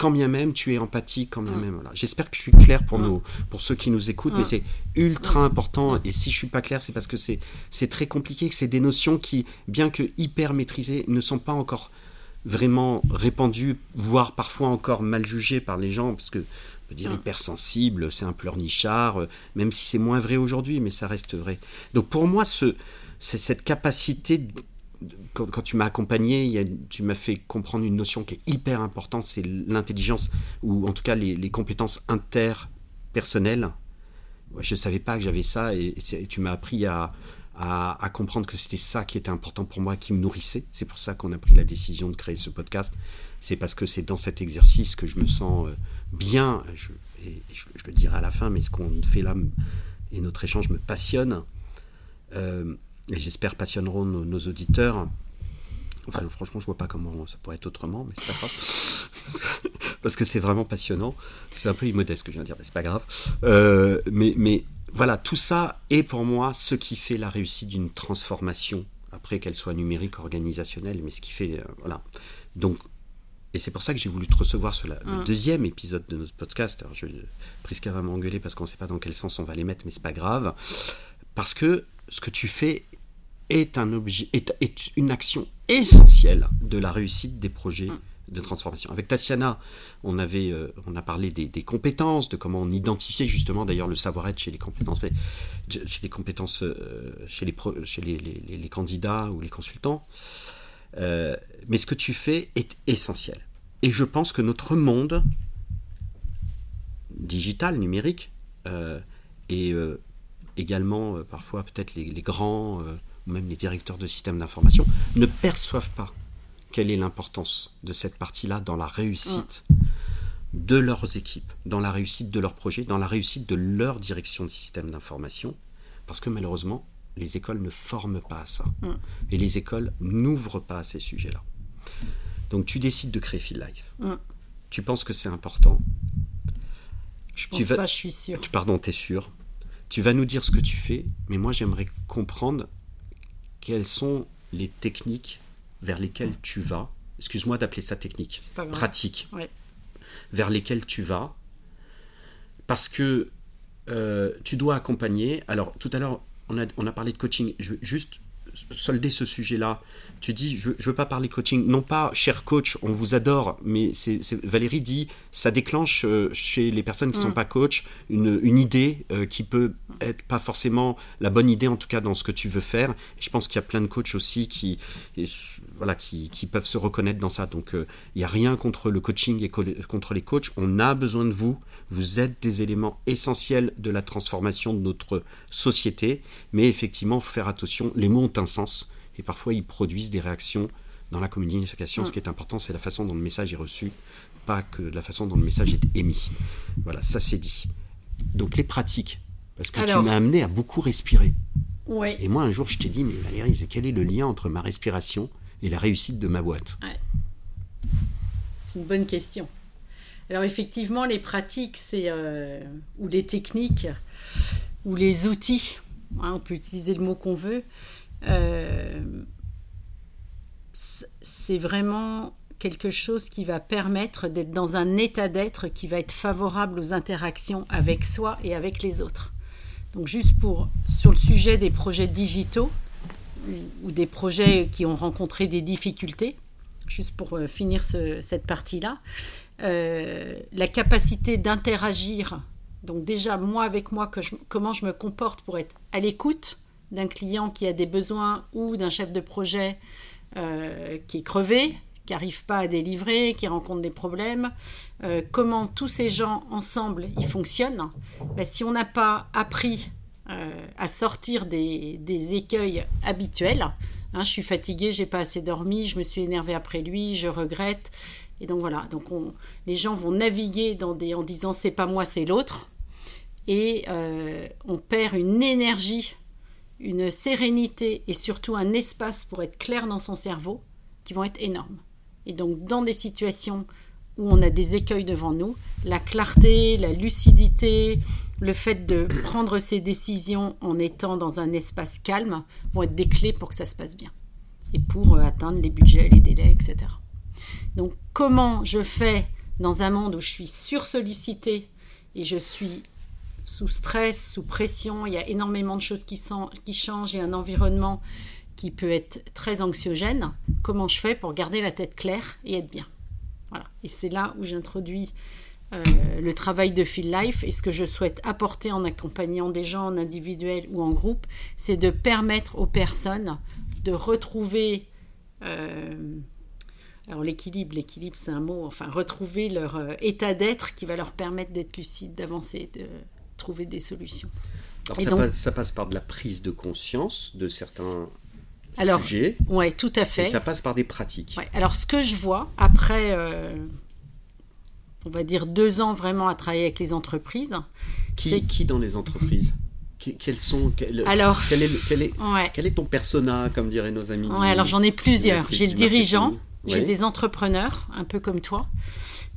quand bien même tu es empathique, quand bien mm. même. Voilà. J'espère que je suis clair pour, mm. nous, pour ceux qui nous écoutent, mais mm. c'est ultra important. Et si je suis pas clair, c'est parce que c'est, c'est très compliqué, que c'est des notions qui, bien que hyper maîtrisées, ne sont pas encore vraiment répandues, voire parfois encore mal jugées par les gens, parce que peut dire hypersensible, c'est un pleurnichard, même si c'est moins vrai aujourd'hui, mais ça reste vrai. Donc pour moi, ce, c'est cette capacité quand, tu m'as accompagné, tu m'as fait comprendre une notion qui est hyper importante, c'est l'intelligence, ou en tout cas les, compétences interpersonnelles. je ne savais pas que j'avais ça, et, tu m'as appris à, comprendre que c'était ça qui était important pour moi, qui me nourrissait. C'est pour ça qu'on a pris la décision de créer ce podcast. C'est parce que c'est dans cet exercice que je me sens euh, bien, je, et je, le dirai à la fin, mais ce qu'on fait là et notre échange me passionne. Euh, et j'espère passionneront nos, auditeurs. Enfin, franchement, je vois pas comment ça pourrait être autrement, mais c'est pas grave. Parce que c'est vraiment passionnant. C'est un peu immodeste ce que je viens de dire, mais c'est pas grave. Euh, mais, mais voilà, tout ça est pour moi ce qui fait la réussite d'une transformation, après qu'elle soit numérique, organisationnelle, mais ce qui fait. Euh, voilà. Donc, et c'est pour ça que j'ai voulu te recevoir sur le mm. deuxième épisode de notre podcast. Alors, je, Prisca va m'engueuler parce qu'on ne sait pas dans quel sens on va les mettre, mais c'est pas grave. Parce que ce que tu fais est, un objet, est, une action essentielle de la réussite des projets mm. de transformation. Avec Tatiana, on, avait, euh, on a parlé des, compétences, de comment on identifiait justement d'ailleurs le savoir-être chez les compétences, chez les compétences, euh, chez, les, chez les, les, candidats ou les consultants. Euh, mais ce que tu fais est essentiel. Et je pense que notre monde digital, numérique, et également parfois peut-être les, grands même les directeurs de systèmes d'information, ne perçoivent pas quelle est l'importance de cette partie-là dans la réussite de leurs équipes, dans la réussite de leurs projets, dans la réussite de leur direction de système d'information, parce que malheureusement, les écoles ne forment pas à ça. Et les écoles n'ouvrent pas à ces sujets-là. Donc tu décides de créer Feel Life. Tu penses que c'est important. Je pense pas, je suis sûr. Pardon, tu es sûr. Tu vas nous dire ce que tu fais, mais moi j'aimerais comprendre quelles sont les techniques vers lesquelles tu vas Excuse-moi d'appeler ça technique, pratique, vers lesquelles tu vas, parce que euh, tu dois accompagner. Alors, tout à l'heure, on a, on a parlé de coaching. Je veux juste solder ce sujet-là. Tu dis, je ne veux pas parler coaching. Non pas, cher coach, on vous adore, mais c'est, Valérie dit, ça déclenche euh, chez les personnes qui ne sont mm. pas coach une, une idée euh, qui peut être pas forcément la bonne idée, en tout cas dans ce que tu veux faire. je pense qu'il y a plein de coachs aussi qui, voilà, qui, qui peuvent se reconnaître dans ça. Donc, euh, il n'y a rien contre le coaching et contre les coachs. On a besoin de vous. Vous êtes des éléments essentiels de la transformation de notre société. Mais effectivement, il faut faire attention. Les mots ont un sens et parfois ils produisent des réactions dans la communication. Ce mm. qui est important, c'est la façon dont le message est reçu, pas que la façon dont le message est émis. Voilà, ça c'est dit. Donc les pratiques, parce que tu m'as amené à beaucoup respirer. Ouais. Et moi un jour je t'ai dit, mais Valérie, quel est le lien entre ma respiration et la réussite de ma boîte? C'est une bonne question. Alors effectivement, les pratiques, c'est euh, ou les techniques ou les outils. Hein, on peut utiliser le mot qu'on veut. Euh, c'est vraiment quelque chose qui va permettre d'être dans un état d'être qui va être favorable aux interactions avec soi et avec les autres. Donc juste pour sur le sujet des projets digitaux ou des projets qui ont rencontré des difficultés, juste pour euh, finir cette partie-là, euh, la capacité d'interagir. Donc déjà moi avec moi, comment je me comporte pour être à l'écoute, d'un client qui a des besoins ou d'un chef de projet euh, qui est crevé, qui n'arrive pas à délivrer, qui rencontre des problèmes, euh, comment tous ces gens ensemble ils fonctionnent, ben, si on n'a pas appris euh, à sortir des, écueils habituels, hein, je suis fatiguée, j'ai pas assez dormi, je me suis énervée après lui, je regrette, et donc voilà, donc les gens vont naviguer en disant c'est pas moi, c'est l'autre, et on perd une énergie une sérénité et surtout un espace pour être clair dans son cerveau qui vont être énormes. Et donc dans des situations où on a des écueils devant nous, la clarté, la lucidité, le fait de prendre ses décisions en étant dans un espace calme vont être des clés pour que ça se passe bien et pour euh, atteindre les budgets, les délais, etc. Donc comment je fais dans un monde où je suis sursollicité et je suis sous stress, sous pression, il y a énormément de choses qui, qui changent, a un environnement qui peut être très anxiogène. Comment je fais pour garder la tête claire et être bien? Voilà. Et c'est là où j'introduis euh, le travail de Feel Life et ce que je souhaite apporter en accompagnant des gens en individuel ou en groupe, c'est de permettre aux personnes de retrouver euh, alors l'équilibre, l'équilibre c'est un mot, enfin retrouver leur euh, état d'être qui va leur permettre d'être lucide, d'avancer, de trouver des solutions. Alors ça, passe, ça, passe, par de la prise de conscience de certains alors, sujets. Ouais, tout à fait. Et ça passe par des pratiques. Ouais, alors ce que je vois après on va dire, deux ans vraiment à travailler avec les entreprises. Qui, qui dans les entreprises? Quels sont alors quel est, quel est, quel est ton persona comme diraient nos amis ouais, alors j'en ai plusieurs j'ai le dirigeant j'ai des entrepreneurs un peu comme toi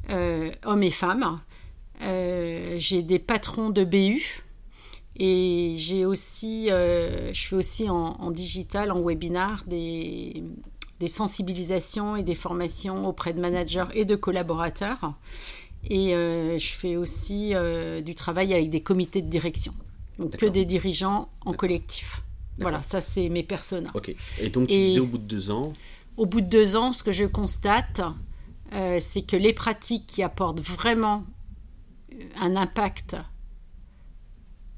euh, hommes et femmes euh, j'ai des patrons de BU et j'ai aussi euh, je fais aussi en, en, digital en webinar des des sensibilisations et des formations auprès de managers et de collaborateurs. Et euh, je fais aussi du travail avec des comités de direction. Donc que des dirigeants en collectif. Voilà, ça c'est mes personas. Ok. Et donc tu disais au bout de deux ans Au bout de deux ans, ce que je constate, c'est que les pratiques qui apportent vraiment un impact,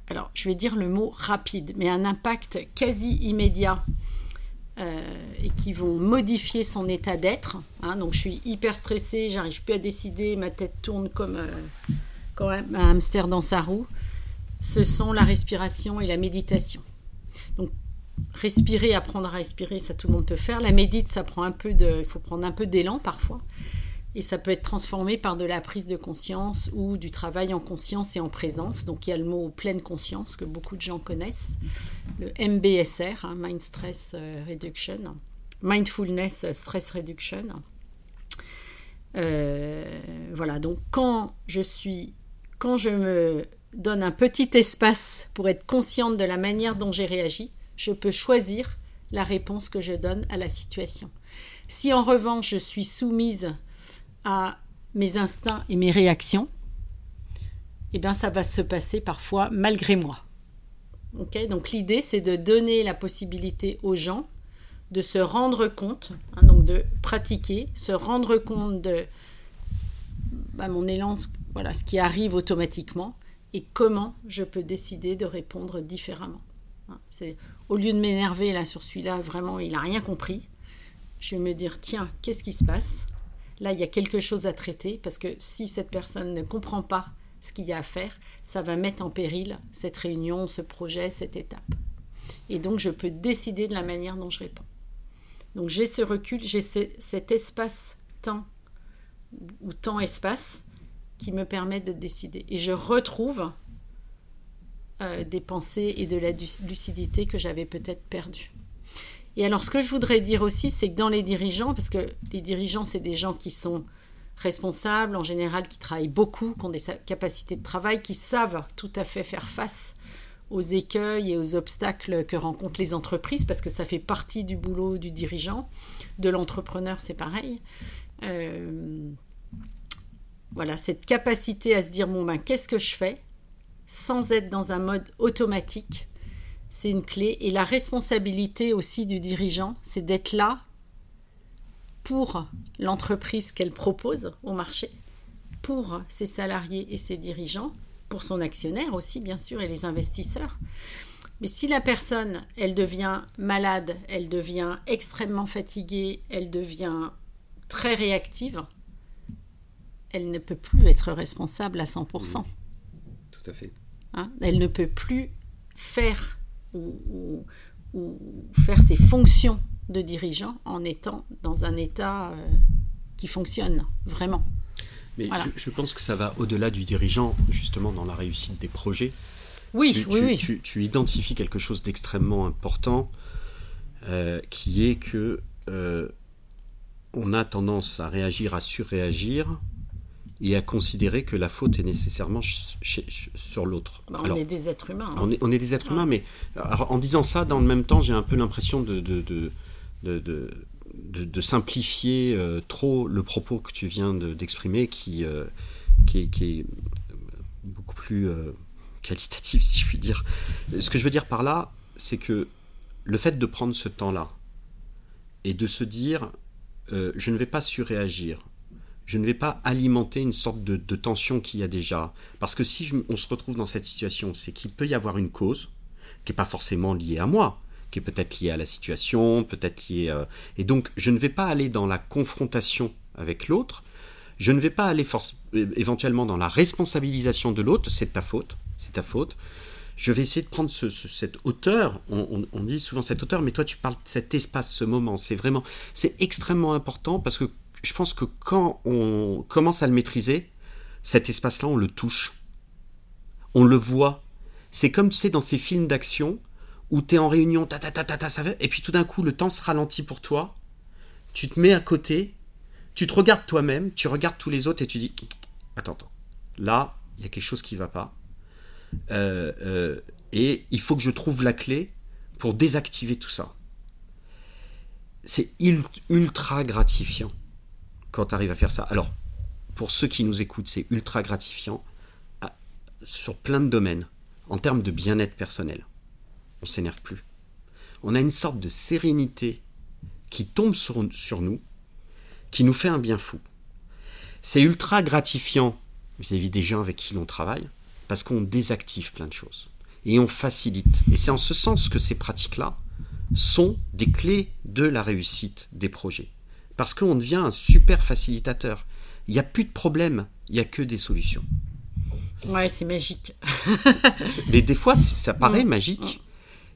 alors je vais dire le mot rapide, mais un impact quasi immédiat euh, et qui vont modifier son état d'être. Hein. donc je suis hyper stressée, j'arrive plus à décider, ma tête tourne comme, euh, un hamster dans sa roue. Ce sont la respiration et la méditation. Donc respirer, apprendre à respirer, ça tout le monde peut faire. La médite, ça prend un peu de, il faut prendre un peu d'élan parfois. Et ça peut être transformé par de la prise de conscience ou du travail en conscience et en présence. Donc il y a le mot pleine conscience que beaucoup de gens connaissent, le MBSR, hein, Mind Stress euh, Reduction, Mindfulness Stress Reduction. Euh, voilà, donc quand je suis, quand je me donne un petit espace pour être consciente de la manière dont j'ai réagi, je peux choisir la réponse que je donne à la situation. Si en revanche je suis soumise à mes instincts et mes réactions, eh bien ça va se passer parfois malgré moi. donc l'idée c'est de donner la possibilité aux gens de se rendre compte, hein, donc de pratiquer, se rendre compte de bah, mon élan, voilà, ce qui arrive automatiquement et comment je peux décider de répondre différemment. Hein, c'est au lieu de m'énerver là sur celui-là, vraiment il n'a rien compris, je vais me dire tiens qu'est-ce qui se passe? Là, il y a quelque chose à traiter parce que si cette personne ne comprend pas ce qu'il y a à faire, ça va mettre en péril cette réunion, ce projet, cette étape. Et donc, je peux décider de la manière dont je réponds. Donc, j'ai ce recul, j'ai cet espace-temps ou temps-espace qui me permet de décider. Et je retrouve euh, des pensées et de la lucidité que j'avais peut-être perdues. Et alors, ce que je voudrais dire aussi, c'est que dans les dirigeants, parce que les dirigeants, c'est des gens qui sont responsables, en général, qui travaillent beaucoup, qui ont des capacités de travail, qui savent tout à fait faire face aux écueils et aux obstacles que rencontrent les entreprises, parce que ça fait partie du boulot du dirigeant, de l'entrepreneur, c'est pareil. Euh, voilà, cette capacité à se dire, bon, ben, qu'est-ce que je fais sans être dans un mode automatique c'est une clé. Et la responsabilité aussi du dirigeant, c'est d'être là pour l'entreprise qu'elle propose au marché, pour ses salariés et ses dirigeants, pour son actionnaire aussi, bien sûr, et les investisseurs. Mais si la personne, elle devient malade, elle devient extrêmement fatiguée, elle devient très réactive, elle ne peut plus être responsable à 100%. Mmh. Tout à fait. Hein, elle ne peut plus faire ou, faire ses fonctions de dirigeant en étant dans un état euh, qui fonctionne vraiment. Mais je, pense que ça va au-delà du dirigeant, justement, dans la réussite des projets. Oui, tu, oui, tu, Tu, identifies quelque chose d'extrêmement important, euh, qui est que euh, on a tendance à réagir, à surréagir, et à considérer que la faute est nécessairement sur l'autre. Bah, on est des êtres humains. Hein. On, est, des êtres humains, mais en disant ça, dans le même temps, j'ai un peu l'impression de, de, de, de, simplifier euh, trop le propos que tu viens d'exprimer, qui, euh, qui, qui, est beaucoup plus euh, qualitatif, si je puis dire. Ce que je veux dire par là, c'est que le fait de prendre ce temps-là et de se dire, je ne vais pas surréagir, Je ne vais pas alimenter une sorte de, tension qu'il y a déjà. Parce que si on se retrouve dans cette situation, c'est qu'il peut y avoir une cause qui n'est pas forcément liée à moi, qui est peut-être liée à la situation, peut-être liée... Euh, et donc, je ne vais pas aller dans la confrontation avec l'autre, je ne vais pas aller éventuellement dans la responsabilisation de l'autre, c'est ta faute, c'est ta faute. Je vais essayer de prendre cette hauteur, on, dit souvent cette hauteur, mais toi tu parles de cet espace, ce moment, c'est vraiment, c'est extrêmement important parce que je pense que quand on commence à le maîtriser, cet espace-là, on le touche, on le voit. C'est comme tu sais dans ces films d'action où tu es en réunion, ta, ta, ta, ta, ta, et puis tout d'un coup le temps se ralentit pour toi, tu te mets à côté tu te regardes toi-même, tu regardes tous les autres et tu dis Attends, attends, là, il y a quelque chose qui ne va pas. Euh, euh, et il faut que je trouve la clé pour désactiver tout ça. C'est ultra gratifiant quand tu arrives à faire ça. Alors, pour ceux qui nous écoutent, c'est ultra gratifiant ah, sur plein de domaines. En termes de bien-être personnel, on s'énerve plus. On a une sorte de sérénité qui tombe sur, nous qui nous fait un bien fou. C'est ultra gratifiant vis-à-vis des gens avec qui l'on travaille, parce qu'on désactive plein de choses. Et on facilite. Et c'est en ce sens que ces pratiques-là sont des clés de la réussite des projets. Parce qu'on devient un super facilitateur. Il n'y a plus de problème, il n'y a que des solutions. Ouais, c'est magique. Mais des fois, ça paraît magique.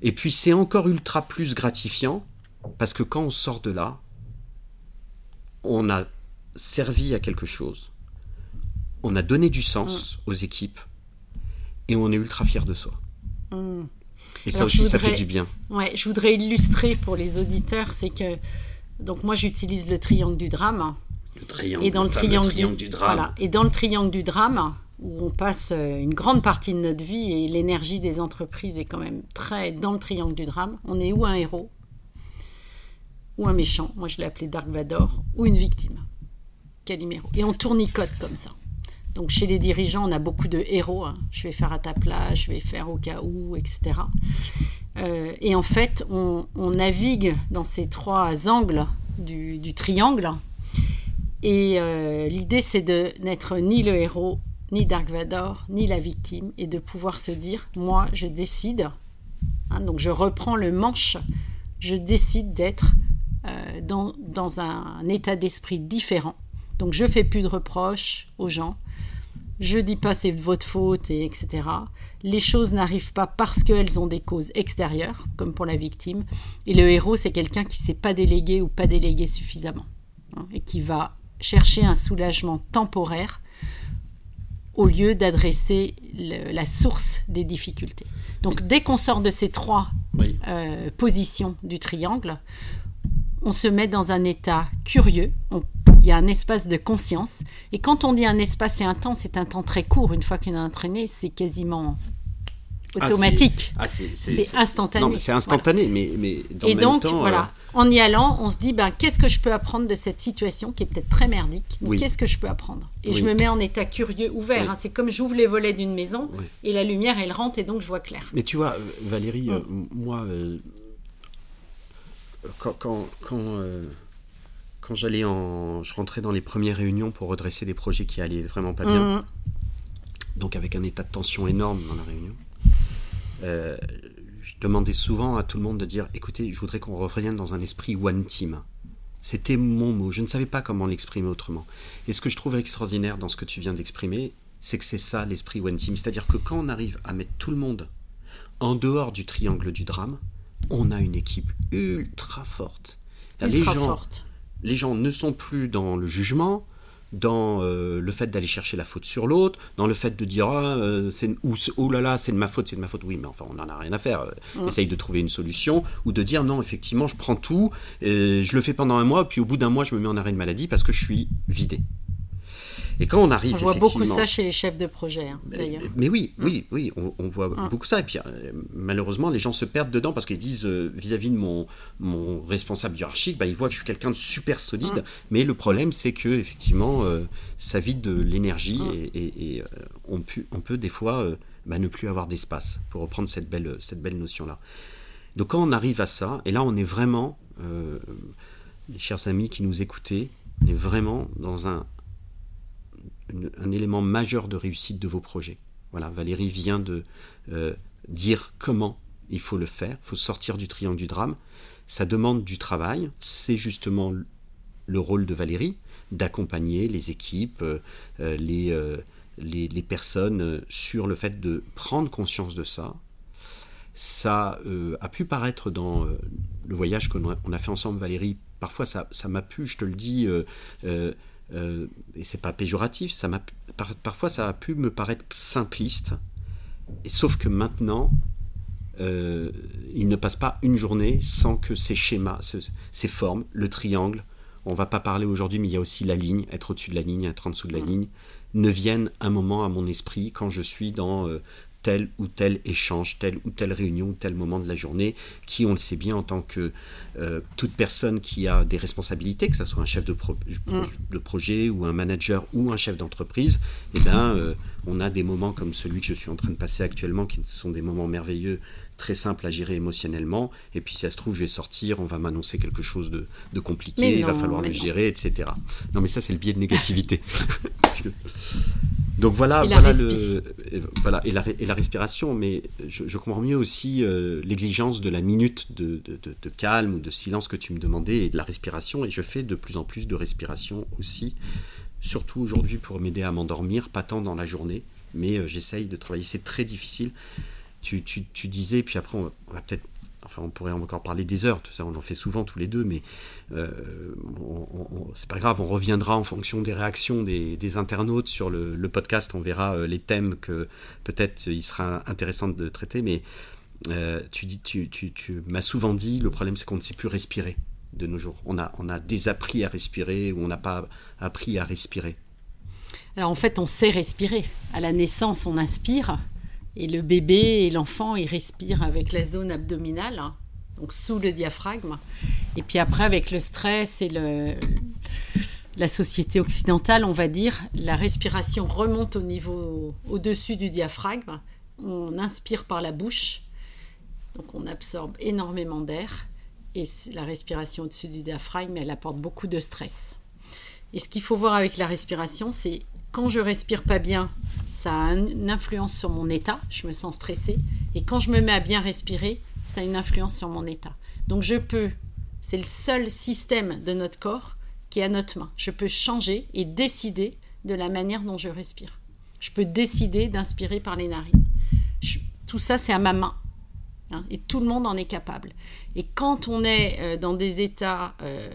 Et puis c'est encore ultra plus gratifiant, parce que quand on sort de là, on a servi à quelque chose, on a donné du sens mm. aux équipes et on est ultra fier de soi. Mm. Et ça aussi, ça fait du bien. Ouais, je voudrais illustrer pour les auditeurs, c'est que donc moi j'utilise le triangle du drame. Le triangle, et dans le, triangle, du, drame. et dans le triangle du drame, où on passe euh, une grande partie de notre vie et l'énergie des entreprises est quand même très dans le triangle du drame. On est où un héros ou un méchant, moi je l'ai appelé Dark Vador, ou une victime, Calimero. Et on tournicote comme ça. Donc chez les dirigeants, on a beaucoup de héros. Hein. Je vais faire à ta place, je vais faire au cas où, etc. Euh, et en fait, on, navigue dans ces trois angles du, triangle. Et euh, l'idée, c'est de n'être ni le héros, ni Dark Vador, ni la victime, et de pouvoir se dire, moi, je décide. Hein, donc je reprends le manche. Je décide d'être euh, dans, dans, un, état d'esprit différent. Donc je fais plus de reproches aux gens. Je dis pas c'est votre faute et etc. Les choses n'arrivent pas parce qu'elles ont des causes extérieures, comme pour la victime. Et le héros, c'est quelqu'un qui ne sait pas déléguer ou pas déléguer suffisamment. Hein, et qui va chercher un soulagement temporaire au lieu d'adresser la source des difficultés. Donc dès qu'on sort de ces trois euh, positions du triangle, on se met dans un état curieux, il y a un espace de conscience. Et quand on dit un espace et un temps, c'est un temps très court. Une fois qu'on est entraîné, c'est quasiment ah, automatique. Ah, c'est instantané. C'est instantané, mais, mais dans Et donc, voilà, euh, en y allant, on se dit, ben, qu'est-ce que je peux apprendre de cette situation qui est peut-être très merdique, qu'est-ce que je peux apprendre? Et je me mets en état curieux, ouvert. Hein. c'est comme j'ouvre les volets d'une maison et la lumière, elle rentre et donc je vois clair. Mais tu vois, Valérie, euh, moi, euh, quand, quand, euh, quand, j'allais en. Je rentrais dans les premières réunions pour redresser des projets qui allaient vraiment pas bien. Mhm. Donc, avec un état de tension énorme dans la réunion. Euh, je demandais souvent à tout le monde de dire écoutez, je voudrais qu'on revienne dans un esprit one team. C'était mon mot. Je ne savais pas comment l'exprimer autrement. Et ce que je trouve extraordinaire dans ce que tu viens d'exprimer, c'est que c'est ça l'esprit one team. C'est-à-dire que quand on arrive à mettre tout le monde en dehors du triangle du drame, on a une équipe ultra forte. les, gens, les gens ne sont plus dans le jugement, dans euh, le fait d'aller chercher la faute sur l'autre, dans le fait de dire ah, euh, c'est, ou, oh là là, c'est de ma faute, c'est de ma faute. Oui, mais enfin, on n'en a rien à faire. Mm. Essaye de trouver une solution, ou de dire non, effectivement, je prends tout, je le fais pendant un mois, puis au bout d'un mois, je me mets en arrêt de maladie parce que je suis vidé. Et quand on arrive, on voit beaucoup ça chez les chefs de projet, hein, d'ailleurs. Mais, oui, mm. oui, oui, on, voit mm. beaucoup ça. Et puis euh, malheureusement, les gens se perdent dedans parce qu'ils disent euh, vis-à-vis de mon, mon responsable hiérarchique, bah, ils voient que je suis quelqu'un de super solide. Mais le problème, c'est que effectivement, euh, ça vide de l'énergie et, on, peut, on, peut, des fois bah, ne plus avoir d'espace pour reprendre cette belle, cette belle notion-là. Donc quand on arrive à ça, et là on est vraiment, les chers amis qui nous écoutez, on est vraiment dans un un élément majeur de réussite de vos projets. Voilà, Valérie vient de euh, dire comment il faut le faire, il faut sortir du triangle du drame. Ça demande du travail, c'est justement le rôle de Valérie, d'accompagner les équipes, euh, euh, les, les, personnes sur le fait de prendre conscience de ça. Ça a pu paraître dans le voyage qu'on a, fait ensemble, Valérie, parfois ça m'a pu, je te le dis, et c'est pas péjoratif, ça m'a, parfois ça a pu me paraître simpliste, et, sauf que maintenant, euh, il ne passe pas une journée sans que ces schémas, ces, formes, le triangle, on va pas parler aujourd'hui, mais il y a aussi la ligne, être au-dessus de la ligne, être en dessous de la ligne, ne viennent un moment à mon esprit quand je suis dans euh, tel ou tel échange, telle ou telle réunion, tel moment de la journée, qui, on le sait bien, en tant que euh, toute personne qui a des responsabilités, que ce soit un chef de, mm. de projet ou un manager ou un chef d'entreprise, eh ben, euh, on a des moments comme celui que je suis en train de passer actuellement, qui sont des moments merveilleux, très simples à gérer émotionnellement. Et puis, si ça se trouve, je vais sortir, on va m'annoncer quelque chose de, compliqué, il va falloir le gérer, etc. Non, mais ça, c'est le biais de négativité. Donc voilà, voilà, le, voilà et, la, et la respiration, mais je, comprends mieux aussi euh, l'exigence de la minute de, de, calme ou de silence que tu me demandais et de la respiration, et je fais de plus en plus de respiration aussi, surtout aujourd'hui pour m'aider à m'endormir, pas tant dans la journée, mais euh, j'essaye de travailler, c'est très difficile. Tu, tu, tu, disais, puis après on va peut-être Enfin, on pourrait encore parler des heures, ça, on en fait souvent tous les deux, mais euh, c'est pas grave, on reviendra en fonction des réactions des, internautes sur le, podcast, on verra euh, les thèmes que peut-être il sera intéressant de traiter, mais euh, tu, dis, tu, tu, m'as souvent dit, le problème c'est qu'on ne sait plus respirer de nos jours. On a, on a désappris à respirer ou on n'a pas appris à respirer. Alors en fait, on sait respirer. À la naissance, on inspire. Et le bébé et l'enfant, ils respirent avec la zone abdominale, hein, donc sous le diaphragme. Et puis après, avec le stress et la société occidentale, on va dire, la respiration remonte au niveau au-dessus du diaphragme. On inspire par la bouche, donc on absorbe énormément d'air. Et la respiration au-dessus du diaphragme, elle apporte beaucoup de stress. Et ce qu'il faut voir avec la respiration, c'est quand je respire pas bien, ça a une influence sur mon état, je me sens stressée. Et quand je me mets à bien respirer, ça a une influence sur mon état. Donc je peux, c'est le seul système de notre corps qui est à notre main. Je peux changer et décider de la manière dont je respire. Je peux décider d'inspirer par les narines. tout ça, c'est à ma main. Hein, et tout le monde en est capable. Et quand on est euh, dans des états euh,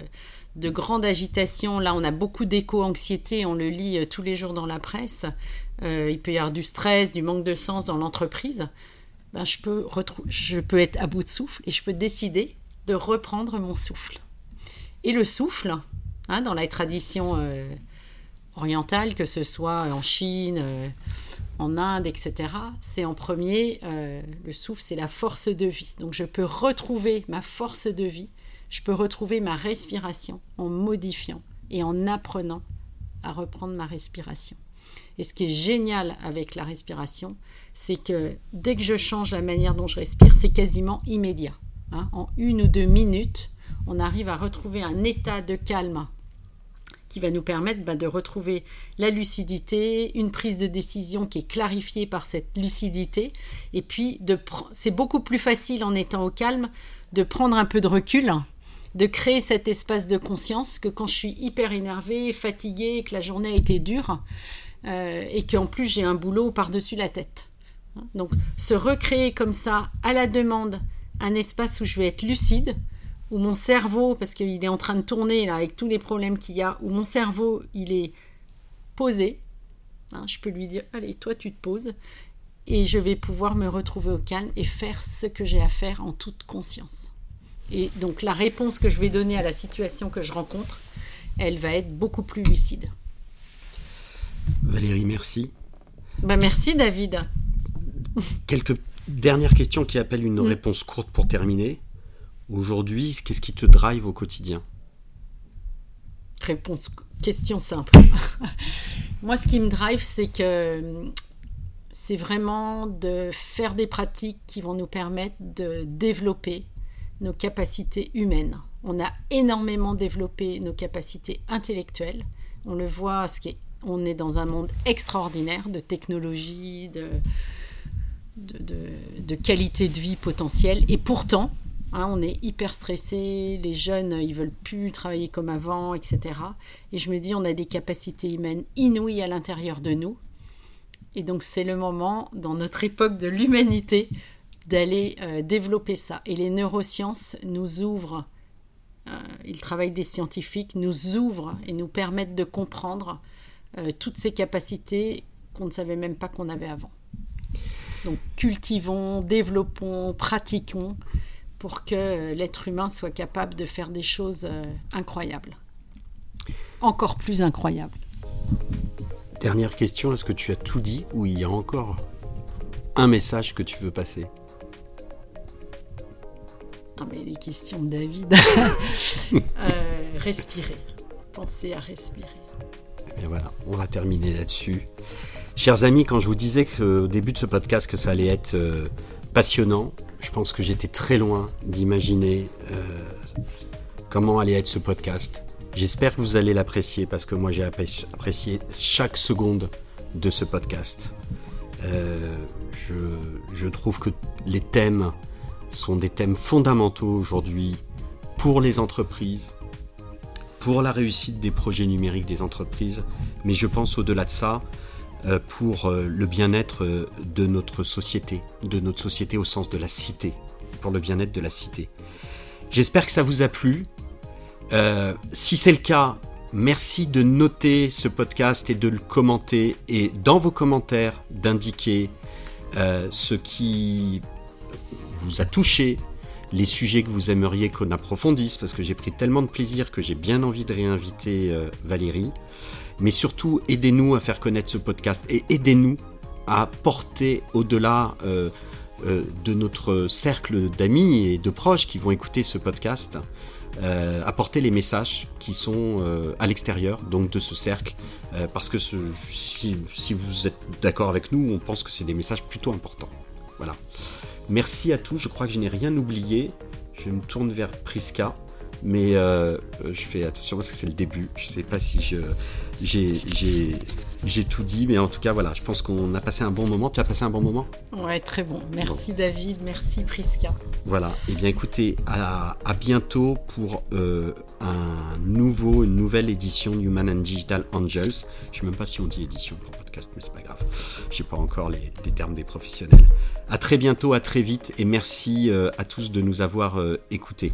de grande agitation. Là, on a beaucoup d'éco-anxiété, on le lit euh, tous les jours dans la presse. Euh, il peut y avoir du stress, du manque de sens dans l'entreprise. Ben, je, peux je peux être à bout de souffle et je peux décider de reprendre mon souffle. Et le souffle, hein, dans la tradition euh, orientale, que ce soit en Chine, en Inde, etc., c'est en premier, le souffle, c'est la force de vie. Donc je peux retrouver ma force de vie je peux retrouver ma respiration en modifiant et en apprenant à reprendre ma respiration. Et ce qui est génial avec la respiration, c'est que dès que je change la manière dont je respire, c'est quasiment immédiat. Hein. En une ou deux minutes, on arrive à retrouver un état de calme qui va nous permettre bah, de retrouver la lucidité, une prise de décision qui est clarifiée par cette lucidité. Et puis, c'est beaucoup plus facile en étant au calme de prendre un peu de recul de créer cet espace de conscience que quand je suis hyper énervée, fatiguée, que la journée a été dure euh, et qu'en plus j'ai un boulot par-dessus la tête. Donc se recréer comme ça à la demande un espace où je vais être lucide, où mon cerveau, parce qu'il est en train de tourner là avec tous les problèmes qu'il y a, où mon cerveau il est posé, hein, je peux lui dire allez toi tu te poses et je vais pouvoir me retrouver au calme et faire ce que j'ai à faire en toute conscience. Et donc la réponse que je vais donner à la situation que je rencontre, elle va être beaucoup plus lucide. Valérie, merci. Ben, merci David. Quelques dernières questions qui appellent une mm. réponse courte pour terminer. Aujourd'hui, qu'est-ce qui te drive au quotidien? Réponse, question simple. Moi, ce qui me drive, c'est que c'est vraiment de faire des pratiques qui vont nous permettre de développer nos capacités humaines. On a énormément développé nos capacités intellectuelles. On le voit, ce qui est on est dans un monde extraordinaire de technologie, de, de, qualité de vie potentielle. Et pourtant, hein, on est hyper stressé, les jeunes, ils veulent plus travailler comme avant, etc. Et je me dis, on a des capacités humaines inouïes à l'intérieur de nous. Et donc, c'est le moment, dans notre époque de l'humanité, d'aller euh, développer ça. Et les neurosciences nous ouvrent, euh, le travail des scientifiques nous ouvre et nous permettent de comprendre euh, toutes ces capacités qu'on ne savait même pas qu'on avait avant. Donc cultivons, développons, pratiquons pour que l'être humain soit capable de faire des choses incroyables. Encore plus incroyables. Dernière question, est-ce que tu as tout dit ou il y a encore un message que tu veux passer? Ah, mais les questions de David. euh, respirer. Pensez à respirer. Voilà, on va terminer là-dessus. Chers amis, quand je vous disais au début de ce podcast que ça allait être euh, passionnant, je pense que j'étais très loin d'imaginer euh, comment allait être ce podcast. J'espère que vous allez l'apprécier parce que moi j'ai apprécié chaque seconde de ce podcast. Euh, je, trouve que les thèmes sont des thèmes fondamentaux aujourd'hui pour les entreprises, pour la réussite des projets numériques des entreprises, mais je pense au-delà de ça, euh, pour euh, le bien-être euh, de notre société, de notre société au sens de la cité, pour le bien-être de la cité. J'espère que ça vous a plu. si c'est le cas, merci de noter ce podcast et de le commenter et dans vos commentaires d'indiquer ce qui vous a touché, les sujets que vous aimeriez qu'on approfondisse, parce que j'ai pris tellement de plaisir que j'ai bien envie de réinviter euh, Valérie. Mais surtout, aidez-nous à faire connaître ce podcast et aidez-nous à porter au-delà euh, euh, de notre cercle d'amis et de proches qui vont écouter ce podcast, apporter les messages qui sont à l'extérieur donc de ce cercle, parce que si, si vous êtes d'accord avec nous, on pense que c'est des messages plutôt importants. Voilà. Merci à tous, je crois que je n'ai rien oublié. Je me tourne vers Priska, mais euh, je fais attention parce que c'est le début. Je ne sais pas si je, j'ai, tout dit, mais en tout cas, voilà, je pense qu'on a passé un bon moment. Tu as passé un bon moment? Ouais, très bon. Merci David, merci Priska. Voilà, et eh bien écoutez, à, bientôt pour euh, un nouveau, une nouvelle édition Human and Digital Angels. Je ne sais même pas si on dit édition pour podcast, mais c'est pas grave. Je sais pas encore les, les termes des professionnels. À très bientôt, à très vite et merci euh, à tous de nous avoir euh, écoutés.